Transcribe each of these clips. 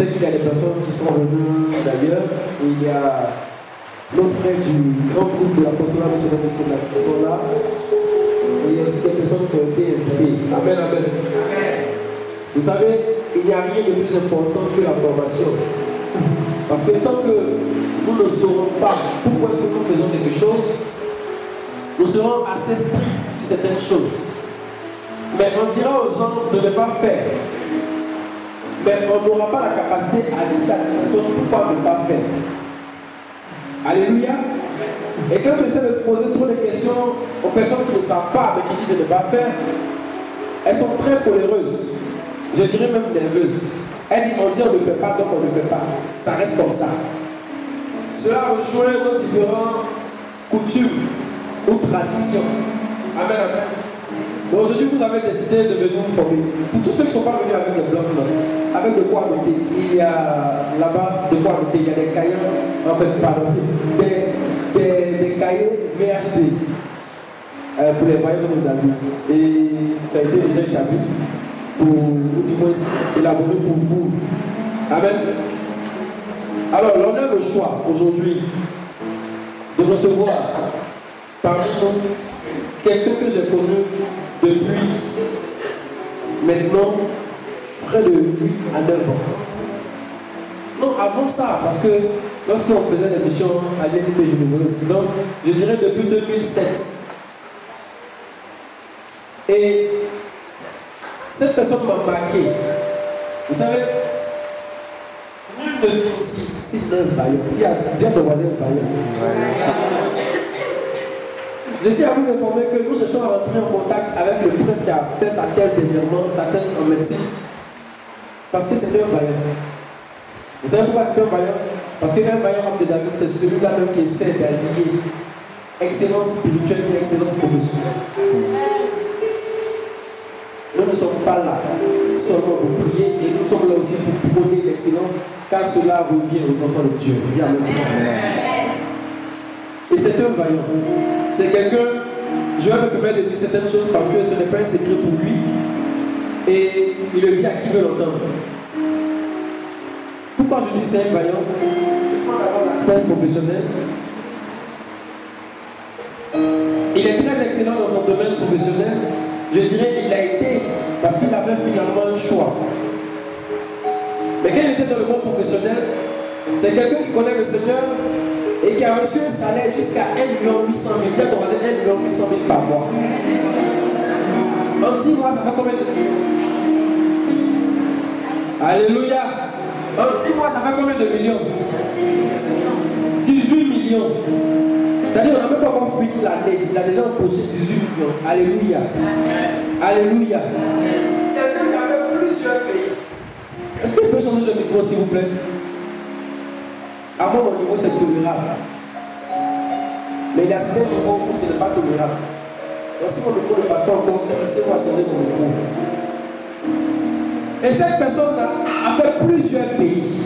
sais qu'il y a des personnes qui sont venues d'ailleurs. Il y a nos frères du grand groupe de l'apostolat missionnaire du Sénat qui sont là. Et il y a aussi des personnes qui ont été invitées. Amen, amen. Vous savez, il n'y a rien de plus important que la formation. Parce que tant que nous ne saurons pas pourquoi est-ce que nous faisons quelque chose, nous serons assez stricts sur certaines choses. Mais on dira aux gens de ne pas faire. Mais on n'aura pas la capacité à dire personne pourquoi ne pas faire. Alléluia. Et quand essaie de poser trop de questions aux personnes qui ne savent pas, mais qui disent de ne pas faire, elles sont très coléreuses. Je dirais même nerveuses. Elle dit, on dit on ne fait pas, donc on ne fait pas. Ça reste comme ça. Cela rejoint nos différentes coutumes ou traditions. Amen. Aujourd'hui, vous avez décidé de venir vous former. Pour tous ceux qui ne sont pas venus avec des blocs avec de quoi noter, il y a là-bas de quoi noter. Il y a des cahiers, en fait, pardon, des, des, des cahiers VHD euh, pour les voyages de. Et ça a été déjà établi pour, ou du moins élaboré pour vous. Amen. Alors, l'on a le choix aujourd'hui de recevoir parmi nous quelqu'un que j'ai connu depuis maintenant près de 8 à 9 ans. Non, avant ça, parce que lorsqu'on faisait des missions à l'INP University, donc je dirais depuis 2007. Et cette personne m'a marqué. Vous savez, nul ne ici, c'est un vaillant. Dis à, ton voisin vaillant. Je tiens à vous informer que nous cherchons à rentrer en contact avec le frère qui a fait sa thèse dernièrement, sa thèse en médecine. Parce que c'est un vaillant. Vous savez pourquoi c'est un vaillant? Parce qu'un vaillant homme de David, c'est celui-là même qui essaie d'allier excellence spirituelle et excellence professionnelle. Nous ne sommes pas là seulement pour prier et nous sommes là aussi pour prôner l'excellence car cela revient aux enfants de Dieu. Dis Amen. Et c'est un vaillant. C'est quelqu'un, je vais me permettre de dire certaines choses parce que ce n'est pas un secret pour lui. Et il le dit à qui veut l'entendre. Pourquoi je dis c'est un vaillant? D'abord l'aspect professionnel. Il est très excellent dans son domaine professionnel. Je dirais qu'il a été parce qu'il avait finalement un choix. Mais quand il était dans le monde professionnel, c'est quelqu'un qui connaît le Seigneur qui a reçu un salaire jusqu'à 1 million 800 000. Qui a 1 million 800 000 par mois. En 10 mois, ça fait combien de Alléluia. En 10 mois, ça fait combien de millions? 18 millions. C'est-à-dire qu'on n'a même pas encore fini l'année. Il a déjà empoché 18 millions. Alléluia. Alléluia. Est-ce que je peux changer de micro, s'il vous plaît? À moi, mon niveau, c'est tolérable. Mais il y a certains niveaux où ce n'est pas tolérable. Donc, si mon micro ne passe pas encore, laissez-moi changer mon micro. Et cette personne-là a fait plusieurs pays.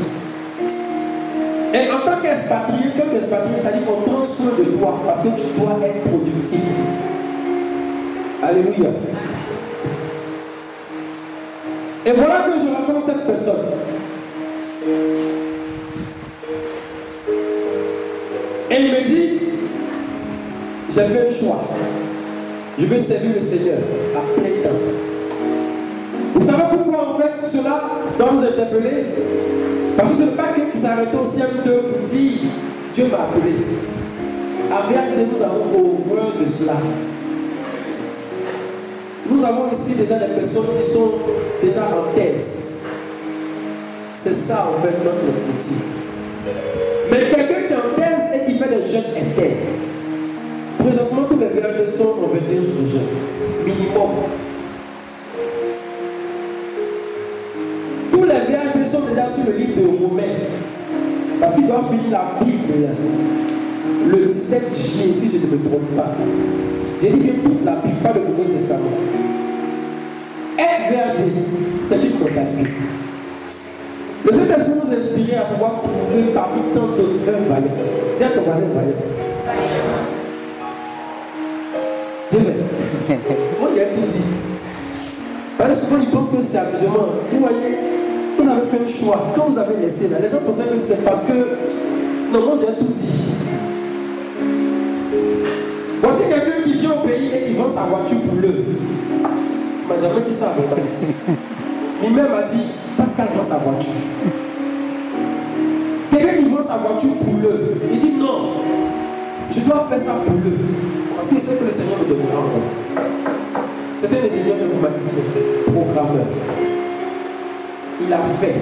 Et en tant qu'expatrié, comme expatrié, c'est-à-dire qu'on prend soin de toi parce que tu dois être productif. Alléluia. Et voilà que je rencontre cette personne. Et il me dit, j'ai fait un choix. Je veux servir le Seigneur à plein temps. Vous savez pourquoi en fait cela doit nous interpeller? Parce que ce n'est pas quelqu'un qui s'est arrêté au CM2 pour dire Dieu m'a appelé. À VHD, nous avons au moins de cela. Nous avons ici déjà des personnes qui sont déjà en thèse. C'est ça en fait notre motif. Mais quelqu'un qui est en thèse et qui fait des jeunes externes. Présentement, tous les VHD sont en 21 jours de jeûne. Minimum. Tous les VHD sont déjà sur le livre de Romains. Parce qu'ils doivent finir la Bible le 17 juillet, si je ne me trompe pas. J'ai dit que toute la Bible, pas le Nouveau Testament. Être VHD, c'est une mentalité. Le Saint-Esprit nous inspirait à pouvoir trouver parmi tant d'autres un vaillant. Dis à ton voisin vaillant. Moi, il a tout dit. Parce que souvent, ils pensent que c'est amusement. Vous voyez, vous avez fait un choix. Quand vous avez laissé là, les gens pensaient que c'est parce que. Non, moi, j'ai tout dit. Voici quelqu'un qui vient au pays et qui vend sa voiture pour l'œuvre. Mais jamais dit ça à mon Lui-même a dit Pascal vend sa voiture. Quelqu'un qui vend sa voiture pour l'œuvre. Il dit non, je dois faire ça pour l'œuvre. Parce qu'il que le Seigneur me donnera encore. C'est un ingénieur informaticien, programmeur. Il a fait.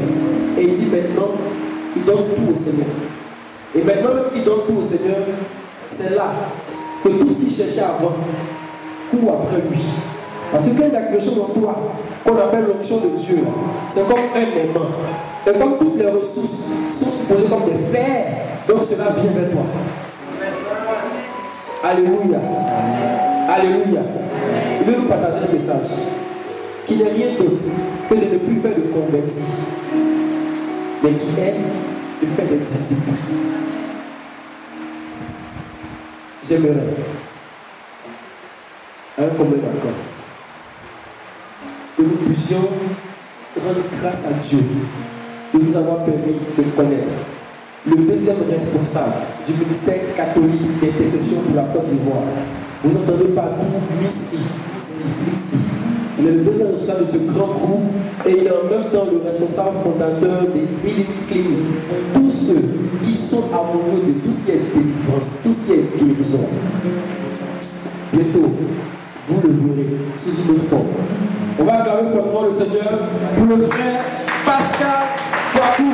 Et il dit maintenant, il donne tout au Seigneur. Et maintenant même qu'il donne tout au Seigneur, c'est là que tout ce qu'il cherchait avant court après lui. Parce que quand il y a quelque chose en toi qu'on appelle l'onction de Dieu, c'est comme un aimant. Et comme toutes les ressources sont supposées comme des fers, donc cela vient vers toi. Alléluia. Alléluia. Je vais vous partager un message qui n'est rien d'autre que de ne plus faire de convertis, mais qui est de faire des disciples. J'aimerais un commun accord que nous puissions rendre grâce à Dieu de nous avoir permis de connaître le deuxième responsable du ministère catholique d'intercession pour la Côte d'Ivoire. Vous entendez partout Missi. Il est le deuxième responsable de ce grand groupe et il est en même temps le responsable fondateur des Healing Clinics. Tous ceux qui sont amoureux de tout ce qui est délivrance, tout ce qui est guérison. Bientôt, vous le verrez sous une autre forme. On va acclamer fortement le Seigneur pour le frère Pascal Boakou.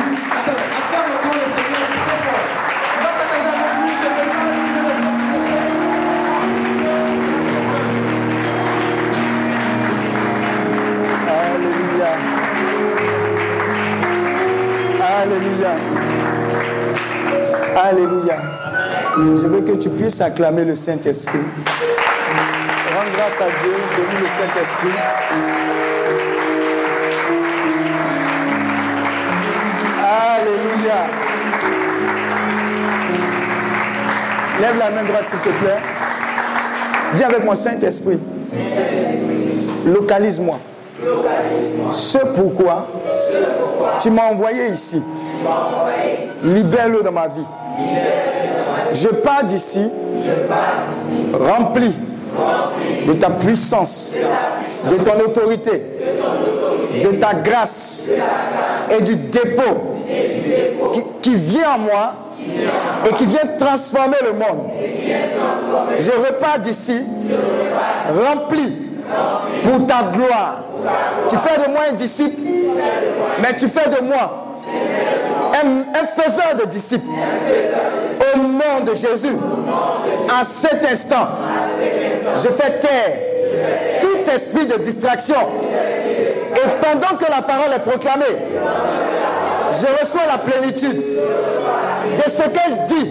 Alléluia. Je veux que tu puisses acclamer le Saint-Esprit. Rends grâce à Dieu, bénis le Saint-Esprit. Alléluia. Lève la main droite, s'il te plaît. Dis avec moi, Saint-Esprit. Localise-moi. Ce pourquoi tu m'as envoyé ici. Libère-le dans ma vie. Je pars d'ici rempli de ta puissance, de ton autorité, de ta grâce et du dépôt qui, vient en moi et qui vient transformer le monde. Je repars d'ici rempli pour ta gloire. Tu fais de moi un disciple, mais tu fais de moi un, faiseur de disciples. Au nom de Jésus, à cet instant, je fais taire tout esprit de distraction. Et pendant que la parole est proclamée, je reçois la plénitude de ce qu'elle dit,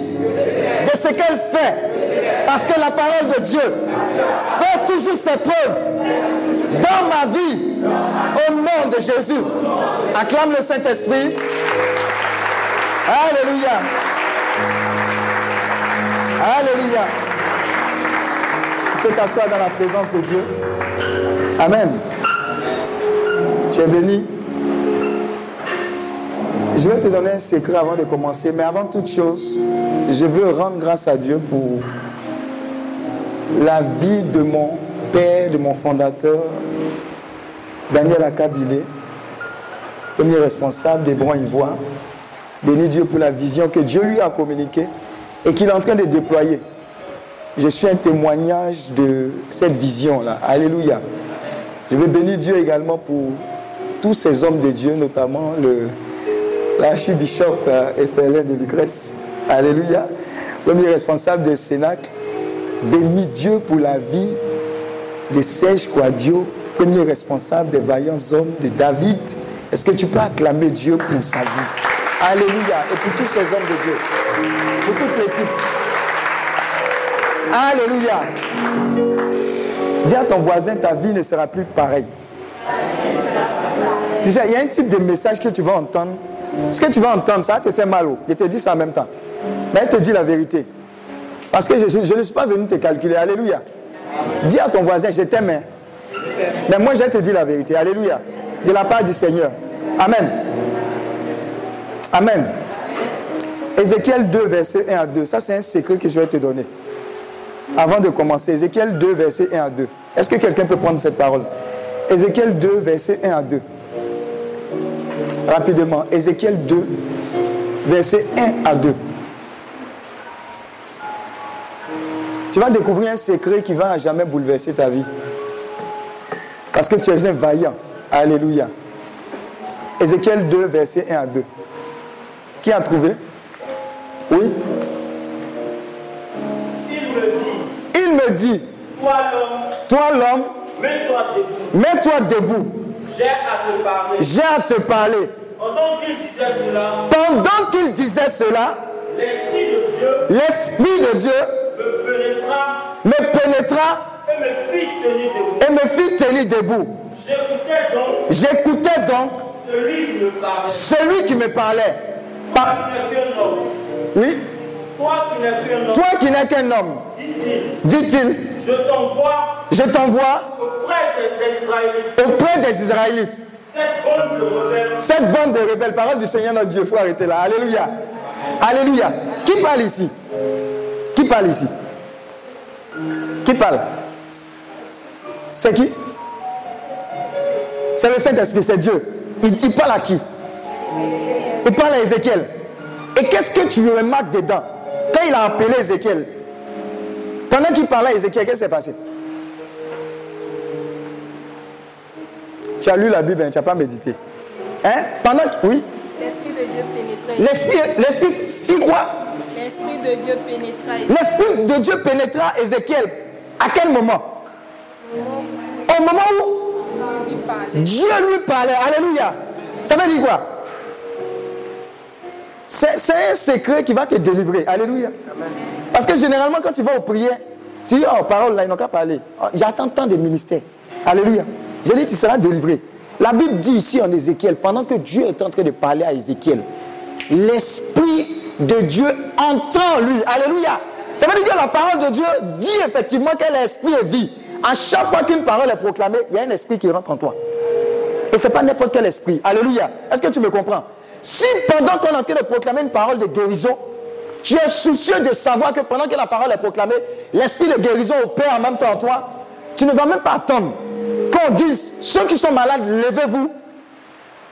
de ce qu'elle fait. Parce que la parole de Dieu fait toujours ses preuves dans ma vie. Au nom de Jésus. Acclame le Saint-Esprit. Alléluia. Alléluia. Tu peux t'asseoir dans la présence de Dieu. Amen. Tu es béni. Je vais te donner un secret avant de commencer, mais avant toute chose, je veux rendre grâce à Dieu pour la vie de mon père, de mon fondateur, Daniel Akabilé, premier responsable des Bons Ivoires. Bénis Dieu pour la vision que Dieu lui a communiquée et qu'il est en train de déployer. Je suis un témoignage de cette vision-là. Alléluia. Je veux bénir Dieu également pour tous ces hommes de Dieu, notamment l'archibishop euh, FLN de Lucrèce. Alléluia. Premier responsable de Sénac. Bénis Dieu pour la vie de Serge Quadio, premier responsable des vaillants hommes de David. Est-ce que tu peux acclamer Dieu pour sa vie? Alléluia. Et pour tous ces hommes de Dieu. Pour toute l'équipe. Alléluia. Dis à ton voisin, ta vie ne sera plus pareille. Tu sais, il y a un type de message que tu vas entendre. Ce que tu vas entendre, ça te fait mal. Oh. Je te dis ça en même temps. Mais elle te dit la vérité. Parce que je, ne suis pas venu te calculer. Alléluia. Dis à ton voisin, je t'aime. Hein. Mais moi, je te dis la vérité. Alléluia. De la part du Seigneur. Amen. Amen. Ézéchiel 2, verset 1 à 2. Ça, c'est un secret que je vais te donner. Avant de commencer, Ézéchiel 2, verset 1 à 2. Est-ce que quelqu'un peut prendre cette parole? Ézéchiel 2, verset 1 à 2. Rapidement. Ézéchiel 2, verset 1 à 2. Tu vas découvrir un secret qui va jamais bouleverser ta vie. Parce que tu es un vaillant. Alléluia. Ézéchiel 2, verset 1 à 2. Qui a trouvé? Oui Il me dit. Il me dit. Toi l'homme. Toi l'homme. Mets-toi debout. Mets-toi debout. J'ai à te parler. J'ai à te parler. Pendant qu'il disait cela. Pendant qu'il disait cela. L'Esprit de Dieu. L'Esprit de Dieu. Me pénétra. Me pénétra. Et me fit tenir debout. Et me fit tenir debout. J'écoutais donc. J'écoutais donc. Celui qui me parlait. Celui qui me parlait. Oui? Toi qui n'es qu'un homme. Dit-il. Je t'envoie. Je t'envoie. Auprès des, Israélites. Cette bande de rebelles. Parole du Seigneur notre Dieu. Il faut arrêter là. Alléluia. Alléluia. Qui parle ici? Qui parle ici? Qui parle? C'est qui? C'est le Saint-Esprit, c'est Dieu. Il, parle à qui? Il parle à Ézéchiel. Et qu'est-ce que tu remarques dedans Quand il a appelé Ézéchiel, pendant qu'il parlait à Ézéchiel, qu'est-ce qui s'est passé? Tu as lu la Bible, hein, tu n'as pas médité. Hein? Pendant Oui? L'Esprit de Dieu pénétra. L'Esprit, l'Esprit fit quoi? L'Esprit de Dieu pénétra. L'Esprit de Dieu pénétra Ézéchiel. À quel moment? Au moment où Dieu lui parlait. Alléluia. Ça veut dire quoi? C'est, un secret qui va te délivrer. Alléluia. Parce que généralement, quand tu vas au prières, tu dis, oh, parole, là, ils n'ont qu'à parler. Oh, j'attends tant de ministères. Alléluia. J'ai dit, tu seras délivré. La Bible dit ici en Ézéchiel, pendant que Dieu est en train de parler à Ézéchiel, l'Esprit de Dieu entend lui. Alléluia. Ça veut dire que la parole de Dieu dit effectivement qu'elle est esprit et vie. À chaque fois qu'une parole est proclamée, il y a un esprit qui rentre en toi. Et ce n'est pas n'importe quel esprit. Alléluia. Est-ce que tu me comprends? Si pendant qu'on est en train de proclamer une parole de guérison, tu es soucieux de savoir que pendant que la parole est proclamée, l'esprit de guérison opère en même temps en toi, tu ne vas même pas attendre qu'on dise, ceux qui sont malades, levez-vous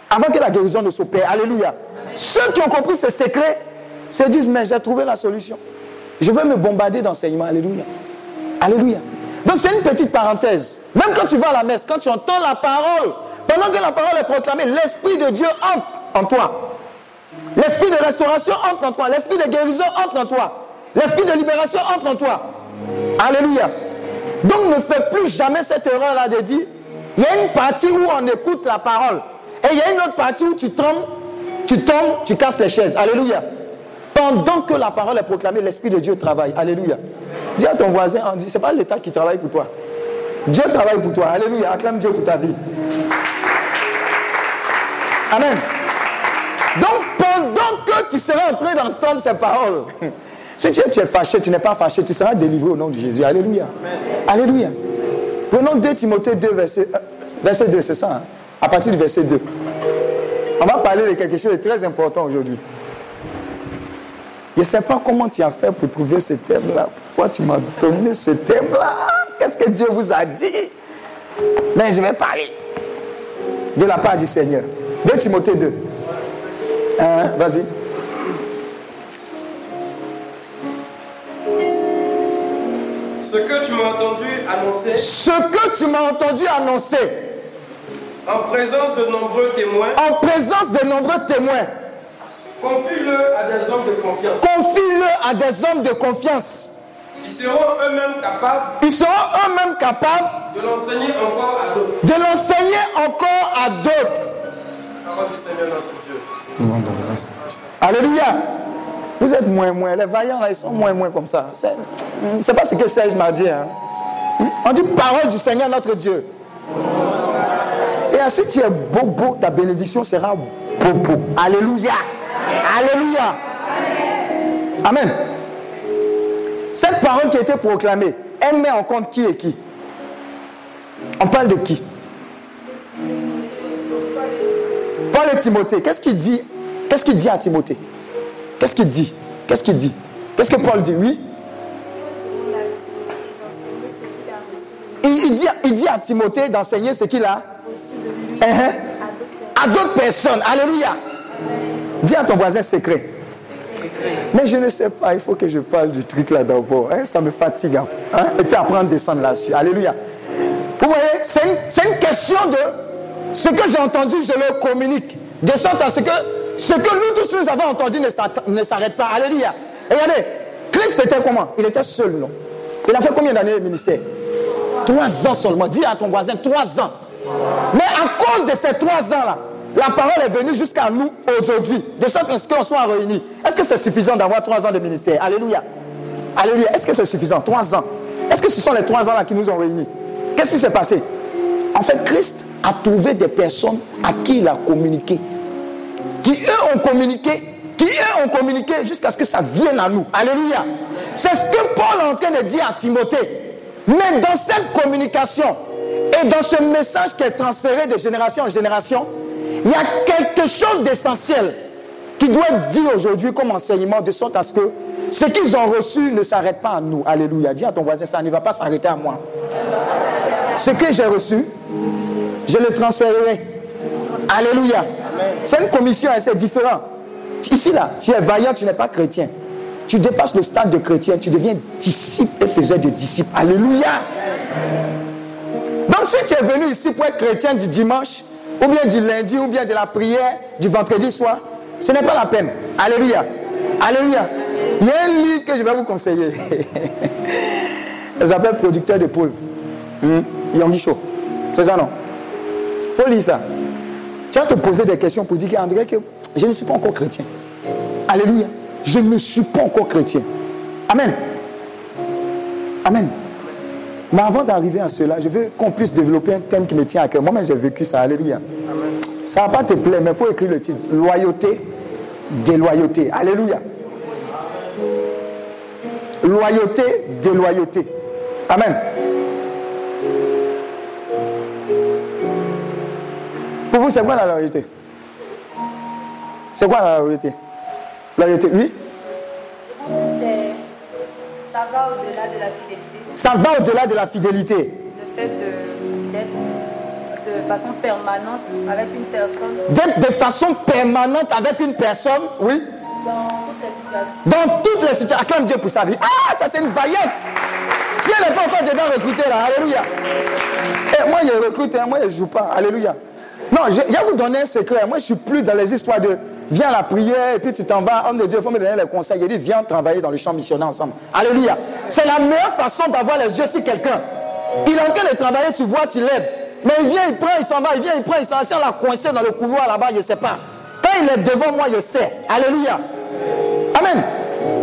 avant que la guérison ne s'opère. Alléluia. Ceux qui ont compris ce secret se disent, mais j'ai trouvé la solution. Je vais me bombarder d'enseignements. Alléluia. Alléluia. Donc c'est une petite parenthèse. Même quand tu vas à la messe, quand tu entends la parole, pendant que la parole est proclamée, l'Esprit de Dieu entre en toi. L'Esprit de restauration entre en toi. L'Esprit de guérison entre en toi. L'Esprit de libération entre en toi. Alléluia. Donc ne fais plus jamais cette erreur-là de dire, il y a une partie où on écoute la parole. Et il y a une autre partie où tu tombes, tu tombes, tu casses les chaises. Alléluia. Pendant que la parole est proclamée, l'Esprit de Dieu travaille. Alléluia. Dis à ton voisin, on dit, ce n'est pas l'État qui travaille pour toi. Dieu travaille pour toi. Alléluia. Acclame Dieu pour ta vie. Amen. Donc, pendant que tu seras en train d'entendre ces paroles, si tu es, fâché, tu n'es pas fâché, tu seras délivré au nom de Jésus. Alléluia. Alléluia. Prenons 2 Timothée 2, verset, euh, verset 2, c'est ça. Hein? À partir du verset 2. On va parler de quelque chose de très important aujourd'hui. Je ne sais pas comment tu as fait pour trouver ce thème-là. Pourquoi tu m'as donné ce thème-là? Qu'est-ce que Dieu vous a dit? Mais je vais parler de la part du Seigneur. 2 Timothée 2. Hein, Vas-y. Ce que tu m'as entendu annoncer. Ce que tu m'as entendu annoncer. En présence de nombreux témoins. En présence de nombreux témoins. Confie-le à des hommes de confiance. Confie-le à des hommes de confiance. Ils seront eux-mêmes capables. Ils seront eux-mêmes capables. De l'enseigner encore à d'autres. De l'enseigner encore à d'autres. Parole du Seigneur notre Dieu. Alléluia. Vous êtes moins moins. Les vaillants ils sont moins moins comme ça. C'est pas ce que Serge m'a dit. Hein. Hmm? On dit parole du Seigneur notre Dieu. Et ainsi tu es bobo, ta bénédiction sera bobo. Alléluia. Alléluia. Amen. Cette parole qui a été proclamée, elle met en compte qui est qui. On parle de qui? Paul et Timothée, qu'est-ce qu'il dit? Qu'est-ce qu'il dit à Timothée? Qu'est-ce qu'il dit? Qu'est-ce qu'il dit? Qu'est-ce que Paul dit? Oui? Il, dit, il dit à Timothée d'enseigner ce qu'il a uh-huh. à d'autres personnes. Alléluia. Dis à ton voisin secret. Mais je ne sais pas, il faut que je parle du truc là d'abord. Hein, ça me fatigue. Hein. Et puis après, on descend là-dessus. Alléluia. Vous voyez, c'est une, une, question de ce que j'ai entendu, je le communique. De sorte à ce que ce que nous tous nous avons entendu ne s'arrête pas. Alléluia. Et regardez, Christ était comment? Il était seul, non? Il a fait combien d'années au ministère? Trois ans seulement. Dis à ton voisin, trois ans. Mais à cause de ces trois ans-là, la parole est venue jusqu'à nous aujourd'hui, de sorte à ce qu'on soit réunis. Est-ce que c'est suffisant d'avoir trois ans de ministère? Alléluia. Alléluia. Est-ce que c'est suffisant? Trois ans. Est-ce que ce sont les trois ans-là qui nous ont réunis? Qu'est-ce qui s'est passé? En fait, Christ a trouvé des personnes à qui il a communiqué. Qui eux ont communiqué, qui eux ont communiqué jusqu'à ce que ça vienne à nous. Alléluia. C'est ce que Paul est en train de dire à Timothée. Mais dans cette communication et dans ce message qui est transféré de génération en génération, il y a quelque chose d'essentiel qui doit être dit aujourd'hui comme enseignement de sorte à ce que ce qu'ils ont reçu ne s'arrête pas à nous. Alléluia. Dis à ton voisin, ça ne va pas s'arrêter à moi. Ce que j'ai reçu, je le transférerai. Alléluia. C'est une commission, c'est différent. Ici, là, tu es vaillant, tu n'es pas chrétien. Tu dépasses le stade de chrétien, tu deviens disciple et faiseur de disciples. Alléluia. Donc si tu es venu ici pour être chrétien du dimanche, ou bien du lundi, ou bien de la prière du vendredi soir, ce n'est pas la peine. Alléluia. Alléluia. Il y a un livre que je vais vous conseiller. Ça s'appelle Producteur de pauvres. Show. C'est ça, non faut lire ça. Tu vas te poser des questions pour dire qu'André, que je ne suis pas encore chrétien. Alléluia je ne suis pas encore chrétien. Amen. Amen. Mais avant d'arriver à cela, je veux qu'on puisse développer un thème qui me tient à cœur. Moi-même, j'ai vécu ça. Alléluia. Ça ne va pas te plaire, mais il faut écrire le titre. Loyauté, déloyauté. Alléluia. Loyauté, déloyauté. Amen. Vous, c'est quoi la loyauté C'est quoi la loyauté la vérité, oui? Ça va au-delà de la fidélité. Ça va au-delà de la fidélité. Le fait d'être de, façon permanente avec une personne. D'être de façon permanente avec une personne, oui? Dans toutes les situations. Dans toutes les situations. Acclame Dieu pour sa vie. Ah, ça c'est une vaillante. Si elle n'est pas encore dedans recrutée là, Alléluia. Et eh, moi, je recrute, hein, moi, je ne joue pas. Alléluia. Non, je, vais vous donner un secret. Moi, je ne suis plus dans les histoires de viens à la prière et puis tu t'en vas. Homme de Dieu, il faut me donner les conseils. Il dit, viens travailler dans le champ missionnaire ensemble. Alléluia. C'est la meilleure façon d'avoir les yeux sur quelqu'un. Il est en train de travailler, tu vois, tu lèves. Mais il vient, il prend, il s'en va, il vient, il prend, il s'en va. L'a coincé dans le couloir là-bas, je ne sais pas. Quand il est devant moi, je sais. Alléluia. Amen.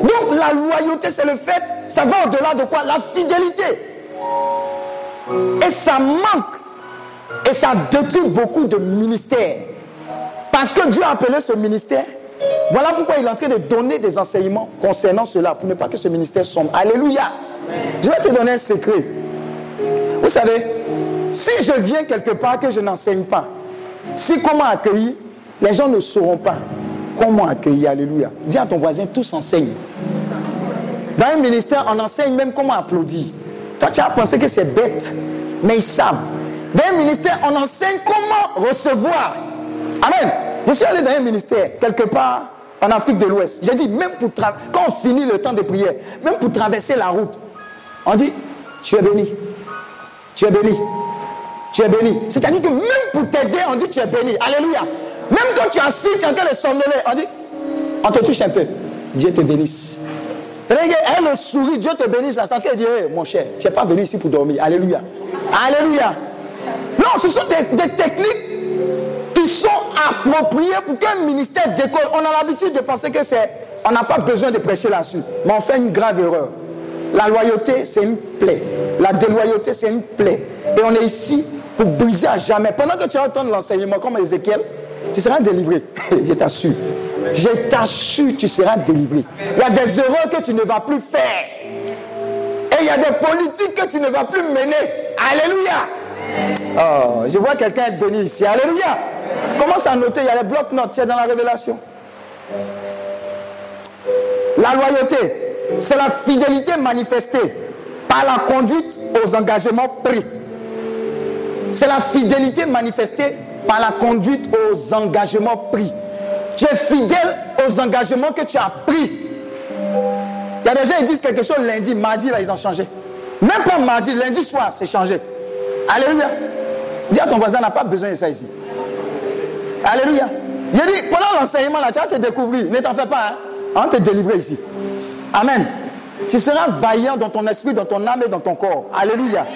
Donc la loyauté, c'est le fait, ça va au-delà de quoi? La fidélité. Et ça manque. Et ça détruit beaucoup de ministères. Parce que Dieu a appelé ce ministère. Voilà pourquoi il est en train de donner des enseignements concernant cela, pour ne pas que ce ministère sombre. Alléluia. Je vais te donner un secret. Vous savez, si je viens quelque part que je n'enseigne pas, si comment accueillir, les gens ne sauront pas comment accueillir. Alléluia. Dis à ton voisin, tous enseignent. Dans un ministère, on enseigne même comment applaudir. Toi, tu as pensé que c'est bête, mais ils savent. Dans un ministère, on enseigne comment recevoir. Amen. Je suis allé dans un ministère, quelque part en Afrique de l'Ouest. J'ai dit, même pour quand on finit le temps de prière, même pour traverser la route, on dit, tu es béni. Tu es béni. Tu es béni. C'est-à-dire que même pour t'aider, on dit, tu es béni. Alléluia. Même quand tu es assis, tu es en train de somnoler, on dit, on te touche un peu. Dieu te bénisse. Elle le sourit, Dieu te bénisse. La santé dit, mon cher, tu n'es pas venu ici pour dormir. Alléluia. Alléluia. Non, ce sont des techniques qui sont appropriés pour qu'un ministère décolle. On a l'habitude de penser que c'est. On n'a pas besoin de prêcher là-dessus. Mais on fait une grave erreur. La loyauté, c'est une plaie. La déloyauté, c'est une plaie. Et on est ici pour briser à jamais. Pendant que tu entends l'enseignement comme Ézéchiel, tu seras délivré. Je t'assure. Je t'assure, tu seras délivré. Il y a des erreurs que tu ne vas plus faire. Et il y a des politiques que tu ne vas plus mener. Alléluia. Oh, je vois quelqu'un être béni ici. Alléluia. Commence à noter, il y a les blocs-notes, tu dans la révélation. La loyauté, c'est la fidélité manifestée par la conduite aux engagements pris. C'est la fidélité manifestée par la conduite aux engagements pris. Tu es fidèle aux engagements que tu as pris. Il y a des gens qui disent quelque chose lundi, mardi, là, ils ont changé. Même pas mardi, lundi soir, c'est changé. Alléluia. Dis à ton voisin, n'a pas besoin de ça ici. Alléluia. A dit, pendant l'enseignement, là, tu vas te découvrir. Ne t'en fais pas. Hein? On te délivrer ici. Amen. Tu seras vaillant dans ton esprit, dans ton âme et dans ton corps. Alléluia.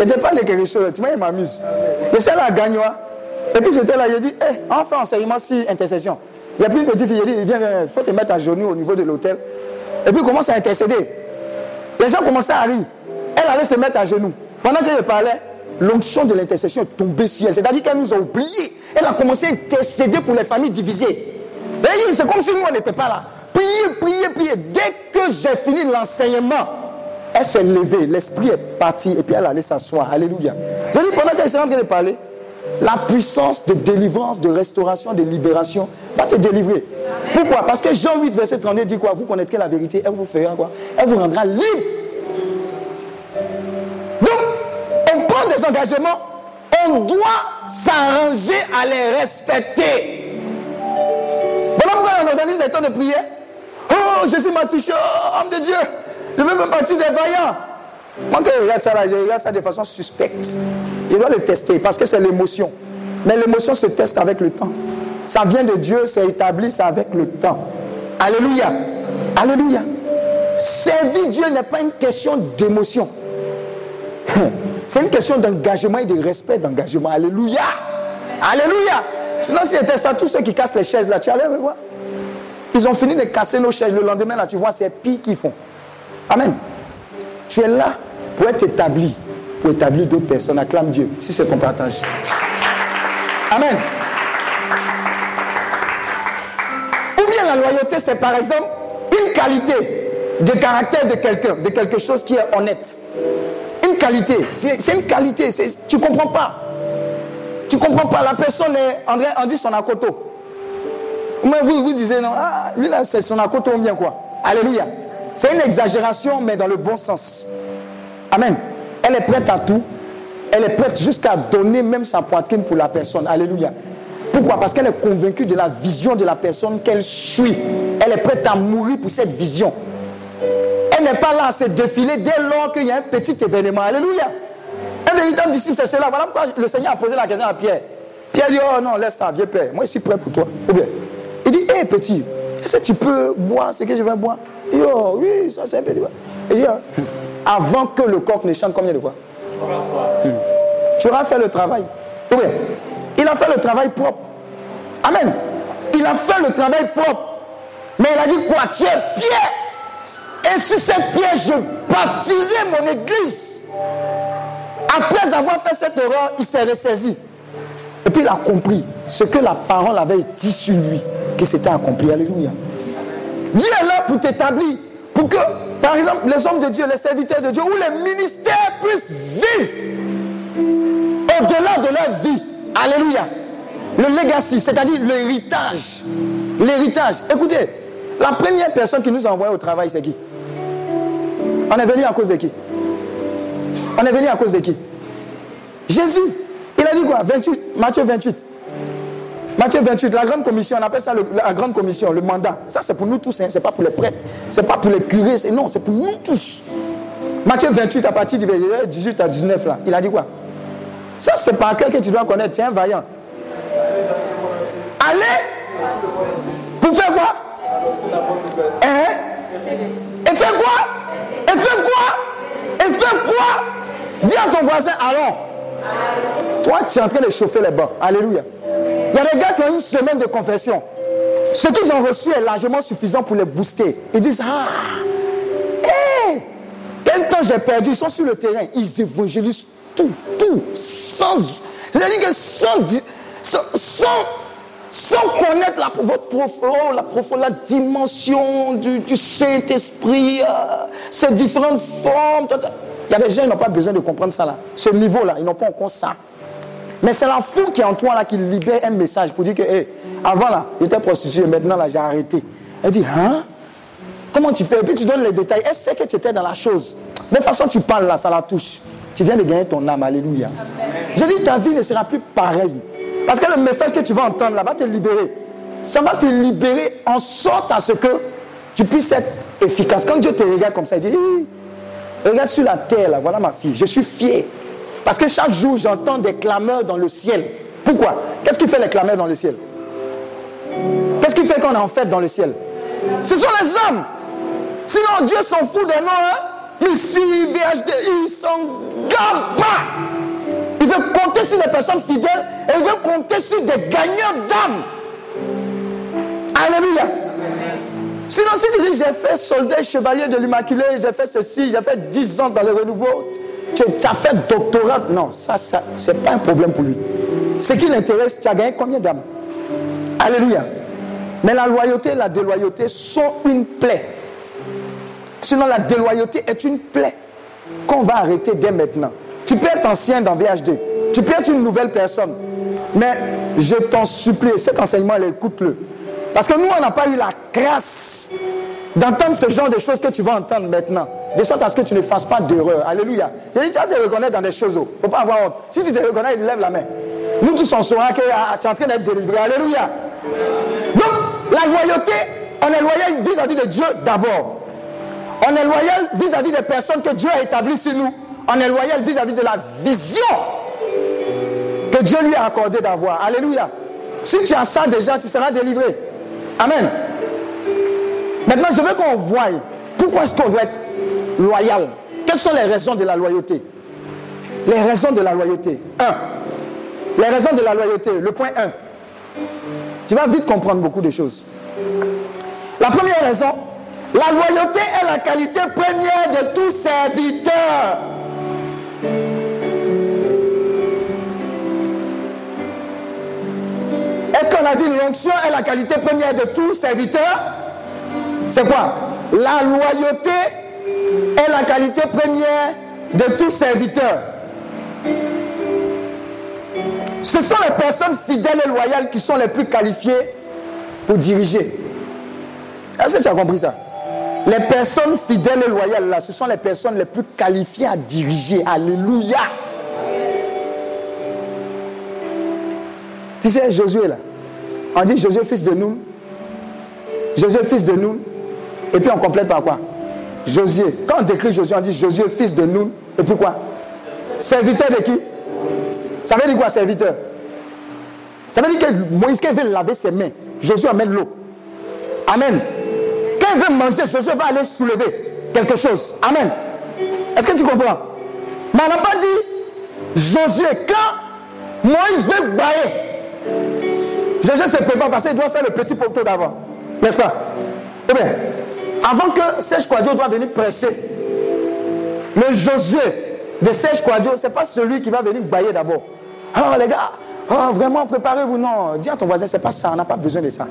Il te parle de quelque chose. Tu vois, il m'amuse. Je suis là à. Et puis j'étais là, il dit, hé, on fait enseignement sur intercession. Il y a plus une petite fille, il dit, viens, il faut te mettre à genoux au niveau de l'hôtel. Et puis commence à intercéder. Les gens commençaient à rire. Elle allait se mettre à genoux. Pendant qu'elle parlait, l'onction de l'intercession est tombée sur elle. C'est-à-dire qu'elle nous a oubliés. Elle a commencé à intercéder pour les familles divisées. C'est comme si nous, on n'était pas là. Priez, priez, priez. Dès que j'ai fini l'enseignement, elle s'est levée, l'esprit est parti et puis elle allait s'asseoir. Alléluia. J'ai dit, pendant qu'elle s'est en train de parler, la puissance de délivrance, de restauration, de libération va te délivrer. Pourquoi? Parce que Jean 8, verset 32 dit quoi? Vous connaîtrez la vérité, elle vous fera quoi? Elle vous rendra libre. On doit s'arranger à les respecter. Voilà pourquoi on organise des temps de prière. Oh, Jésus m'a touché, oh, homme de Dieu. Je veux faire partie des vaillants. Moi, quand je regarde ça, là, je regarde ça de façon suspecte. Je dois le tester parce que c'est l'émotion. Mais l'émotion se teste avec le temps. Ça vient de Dieu, c'est établi, c'est avec le temps. Alléluia. Alléluia. Servir Dieu n'est pas une question d'émotion. C'est une question d'engagement et de respect d'engagement. Alléluia. Alléluia. Sinon, si c'était ça, tous ceux qui cassent les chaises là, tu allais voir. Ils ont fini de casser nos chaises. Le lendemain, là, tu vois, c'est pire qu'ils font. Amen. Tu es là pour être établi, pour établir d'autres personnes. Acclame Dieu, si c'est ton partage. Amen. Ou bien la loyauté, c'est par exemple une qualité de caractère de quelqu'un, de quelque chose qui est honnête. Qualité, c'est une qualité, tu ne comprends pas. Tu ne comprends pas, la personne est, André, on dit son akoto. Mais vous, vous disiez non, ah, lui là, c'est son akoto ou bien quoi? Alléluia. C'est une exagération, mais dans le bon sens. Amen. Elle est prête à tout. Elle est prête jusqu'à donner même sa poitrine pour la personne. Alléluia. Pourquoi? Parce qu'elle est convaincue de la vision de la personne qu'elle suit. Elle est prête à mourir pour cette vision. Elle n'est pas là à se défiler dès lors qu'il y a un petit événement. Alléluia. Un véritable disciple, c'est cela. Voilà pourquoi le Seigneur a posé la question à Pierre. Pierre dit, oh non, laisse ça, viens Père. Moi, je suis prêt pour toi. Il dit, hé petit, est-ce que tu peux boire ce que je vais boire? Il dit, oh oui, ça c'est un petit. Il dit, oh, avant que le coq ne chante combien de fois? Hmm. Tu auras fait le travail. Il a fait le travail propre. Amen. Il a fait le travail propre. Mais il a dit quoi? Tu es pierre. Et sur cette pierre, je bâtirai mon église. Après avoir fait cette erreur, il s'est ressaisi. Et puis il a compris ce que la parole avait dit sur lui, que c'était accompli. Alléluia. Dieu est là pour t'établir, pour que, par exemple, les hommes de Dieu, les serviteurs de Dieu, ou les ministères puissent vivre au-delà de leur vie. Alléluia. Le legacy, c'est-à-dire l'héritage. L'héritage. Écoutez, la première personne qui nous a envoyé au travail, c'est qui? On est venu à cause de qui? On est venu à cause de qui? Jésus. Il a dit quoi? 28, Matthieu 28. Matthieu 28, la grande commission, on appelle ça la grande commission, le mandat. Ça, c'est pour nous tous, hein, c'est pas pour les prêtres, c'est pas pour les curés, non, c'est pour nous tous. Matthieu 28, à partir du 18 à 19, là, il a dit quoi? Ça, c'est par cœur que tu dois connaître, tiens, vaillant. Allez Pour faire quoi? Hein? Et faire quoi? Quoi Dis à ton voisin, allons. Toi, tu es en train de chauffer les bancs. Alléluia. Il y a des gars qui ont une semaine de confession. Ce qu'ils ont reçu est largement suffisant pour les booster. Ils disent Ah, hé, quand j'ai perdu, ils sont sur le terrain. Ils évangélisent tout, tout, sans. C'est-à-dire que sans, sans, sans, connaître la, votre oh, la, la dimension du, Saint-Esprit, euh, ses différentes formes. Il y a des gens qui n'ont pas besoin de comprendre ça là. Ce niveau-là, ils n'ont pas encore ça. Mais c'est la foule qui est en toi là qui libère un message pour dire que, avant là, j'étais prostituée, maintenant là, j'ai arrêté. Elle dit, hein? Comment tu fais? Et puis tu donnes les détails. Elle sait que tu étais dans la chose. De toute façon, tu parles là, ça la touche. Tu viens de gagner ton âme. Alléluia. Je dis, ta vie ne sera plus pareille. Parce que le message que tu vas entendre là va te libérer. Ça va te libérer en sorte à ce que tu puisses être efficace. Quand Dieu te regarde comme ça, il dit, regarde sur la terre là, voilà ma fille, je suis fier. Parce que chaque jour, j'entends des clameurs dans le ciel. Pourquoi? Qu'est-ce qui fait les clameurs dans le ciel? Qu'est-ce qui fait qu'on est en fête dans le ciel? Ce sont les hommes. Sinon, Dieu s'en fout des noms. Hein? Ici, VHD, il s'en garde pas. Il veut compter sur les personnes fidèles et il veut compter sur des gagnants d'âme. Alléluia. Sinon, si tu dis j'ai fait soldat chevalier de l'Immaculée, j'ai fait ceci, j'ai fait 10 ans dans le renouveau, tu, as fait doctorat. Non, ça, ça c'est pas un problème pour lui. Ce qui l'intéresse, tu as gagné combien d'âmes? Alléluia. Mais la loyauté et la déloyauté sont une plaie. Sinon, la déloyauté est une plaie qu'on va arrêter dès maintenant. Tu peux être ancien dans VHD. Tu peux être une nouvelle personne. Mais je t'en supplie, cet enseignement, écoute-le. Parce que nous, on n'a pas eu la grâce d'entendre ce genre de choses que tu vas entendre maintenant. De sorte à ce que tu ne fasses pas d'erreur. Alléluia. Je dis, tu vas te reconnaître dans des choses. Il ne faut pas avoir honte. Si tu te reconnais, lève la main. Nous tous on saura que ah, tu es en train d'être délivré. Alléluia. Donc, la loyauté, on est loyal vis-à-vis de Dieu d'abord. On est loyal vis-à-vis des personnes que Dieu a établies sur nous. On est loyal vis-à-vis de la vision que Dieu lui a accordé d'avoir. Alléluia. Si tu as ça déjà, tu seras délivré. Amen. Maintenant, je veux qu'on voie pourquoi est-ce qu'on doit être loyal. Quelles sont les raisons de la loyauté? Les raisons de la loyauté. Un. Les raisons de la loyauté. Le point 1. Tu vas vite comprendre beaucoup de choses. La première raison, la loyauté est la qualité première de tout serviteur. Est-ce qu'on a dit l'onction est la qualité première de tout serviteur? C'est quoi? La loyauté est la qualité première de tout serviteur. Ce sont les personnes fidèles et loyales qui sont les plus qualifiées pour diriger. Est-ce que tu as compris ça? Les personnes fidèles et loyales, là, ce sont les personnes les plus qualifiées à diriger. Alléluia. Tu sais, Josué, là, on dit Josué, fils de nous. Josué, fils de nous. Et puis on complète par quoi? Josué. Quand on décrit Josué, on dit Josué, fils de nous. Et puis quoi? Serviteur de qui? Ça veut dire quoi, serviteur? Ça veut dire que Moïse, quand il veut laver ses mains, Josué amène l'eau. Amen. Quand il veut manger, Josué va aller soulever quelque chose. Amen. Est-ce que tu comprends? Mais on n'a pas dit Josué, quand Moïse veut bailler, Josué se prépare parce qu'il doit faire le petit poteau d'avant. N'est-ce pas? Eh bien, avant que Serge Quadio doit venir prêcher, le Josué de Serge Quadio, ce n'est pas celui qui va venir bailler d'abord. Oh les gars, oh, vraiment, préparez-vous. Non, dis à ton voisin, c'est pas ça, on n'a pas besoin de ça.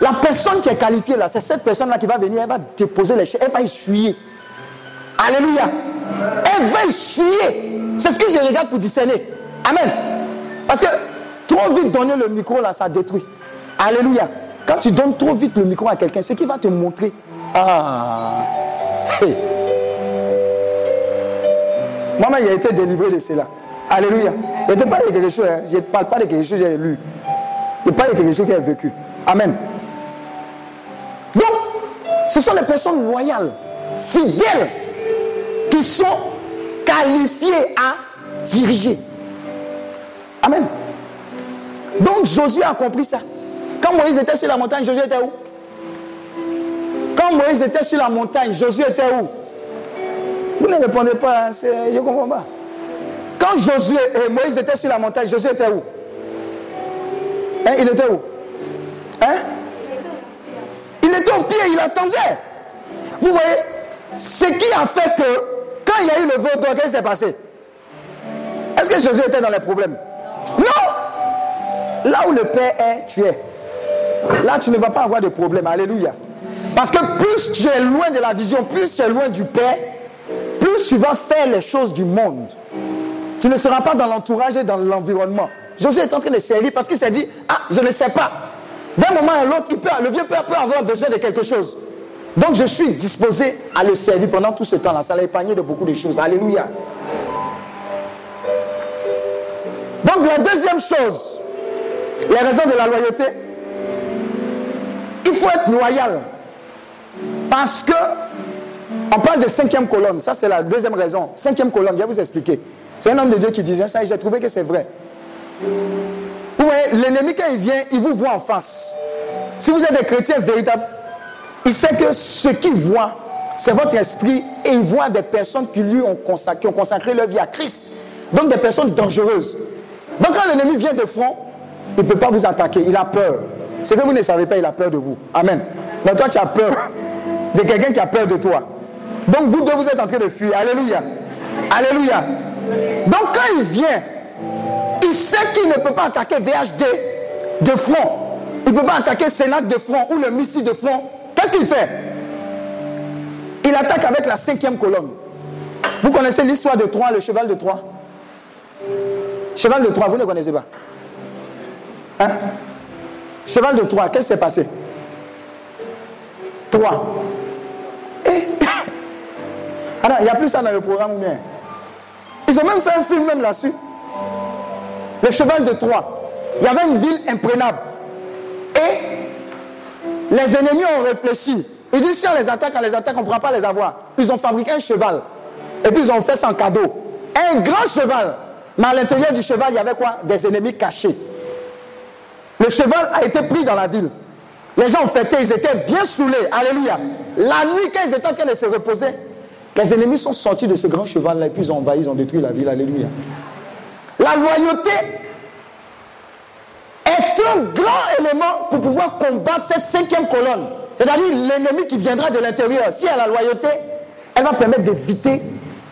La personne qui est qualifiée là, c'est cette personne-là qui va venir, elle va déposer les chaises, elle va essuyer. Alléluia. Elle va essuyer. C'est ce que je regarde pour discerner. Amen. Parce que trop vite donner le micro là, ça détruit. Alléluia. Quand tu donnes trop vite le micro à quelqu'un, c'est qui va te montrer. Ah. Moi-même, j'ai été délivré de cela. Alléluia. Je ne parle de quelque chose, hein. je ne parle pas de quelque chose que j'ai lu. Je parle de quelque chose que j'ai vécu. Amen. Donc, ce sont les personnes loyales, fidèles, qui sont qualifiées à diriger. Amen. Donc Josué a compris ça. Quand Moïse était sur la montagne, Josué était où? Quand Moïse était sur la montagne, Josué était où? Vous ne répondez pas, hein, je ne comprends pas. Quand Josué et Moïse étaient sur la montagne, Josué était où? Hein, Il était où? Hein? Il était au pied, il attendait. vous voyez, ce qui a fait que quand il y a eu le veau d'or, qu'est-ce qui s'est passé? Est-ce que Jésus était dans les problèmes? Là où le Père est, tu es. Là, tu ne vas pas avoir de problème. Alléluia. Parce que plus tu es loin de la vision, plus tu es loin du Père, plus tu vas faire les choses du monde. Tu ne seras pas dans l'entourage et dans l'environnement. Josué est en train de servir parce qu'il s'est dit, ah, je ne sais pas. D'un moment à l'autre, le vieux père peut avoir besoin de quelque chose. Donc je suis disposé à le servir pendant tout ce temps-là. Ça l'a épargné de beaucoup de choses. Alléluia. Donc la deuxième chose, les raisons de la loyauté, il faut être loyal. Parce que on parle de cinquième colonne. Ça, c'est la deuxième raison. Cinquième colonne, je vais vous expliquer. C'est un homme de Dieu qui disait ça et j'ai trouvé que c'est vrai. L'ennemi, quand il vient, il vous voit en face. Si vous êtes des chrétiens véritables, il sait que ce qu'il voit, c'est votre esprit et il voit des personnes qui lui ont consacré leur vie à Christ. Donc des personnes dangereuses. Donc quand l'ennemi vient de front, il ne peut pas vous attaquer, il a peur. Ce que vous ne savez pas, il a peur de vous. Amen. Mais toi, tu as peur de quelqu'un qui a peur de toi. Donc vous deux, vous êtes en train de fuir. Alléluia. Alléluia. Donc quand il vient, il sait qu'il ne peut pas attaquer VHD de front. Il ne peut pas attaquer Sénat de front ou le missile de front. Qu'est-ce qu'il fait? Il attaque avec la cinquième colonne. Vous connaissez l'histoire de Troie, le cheval de Troie Cheval de Troie, vous ne connaissez pas? Hein? Cheval de Troie, qu'est-ce qui s'est passé? Troie. Et... Alors, il n'y a plus ça dans le programme bien? Ils ont même fait un film même là-dessus. Le cheval de Troie. Il y avait une ville imprenable. Et les ennemis ont réfléchi. Ils disent si on les attaque, on les attaque, on ne pourra pas les avoir. Ils ont fabriqué un cheval. Et puis ils ont fait ça cadeau. Un grand cheval. Mais à l'intérieur du cheval, il y avait quoi? Des ennemis cachés. Le cheval a été pris dans la ville. Les gens ont fêté, ils étaient bien saoulés. Alléluia. La nuit, quand ils étaient en train de se reposer, les ennemis sont sortis de ce grand cheval-là et puis ils ont envahi, ils ont détruit la ville. Alléluia. La loyauté est un grand élément pour pouvoir combattre cette cinquième colonne. C'est-à-dire l'ennemi qui viendra de l'intérieur. Si elle a la loyauté, elle va permettre d'éviter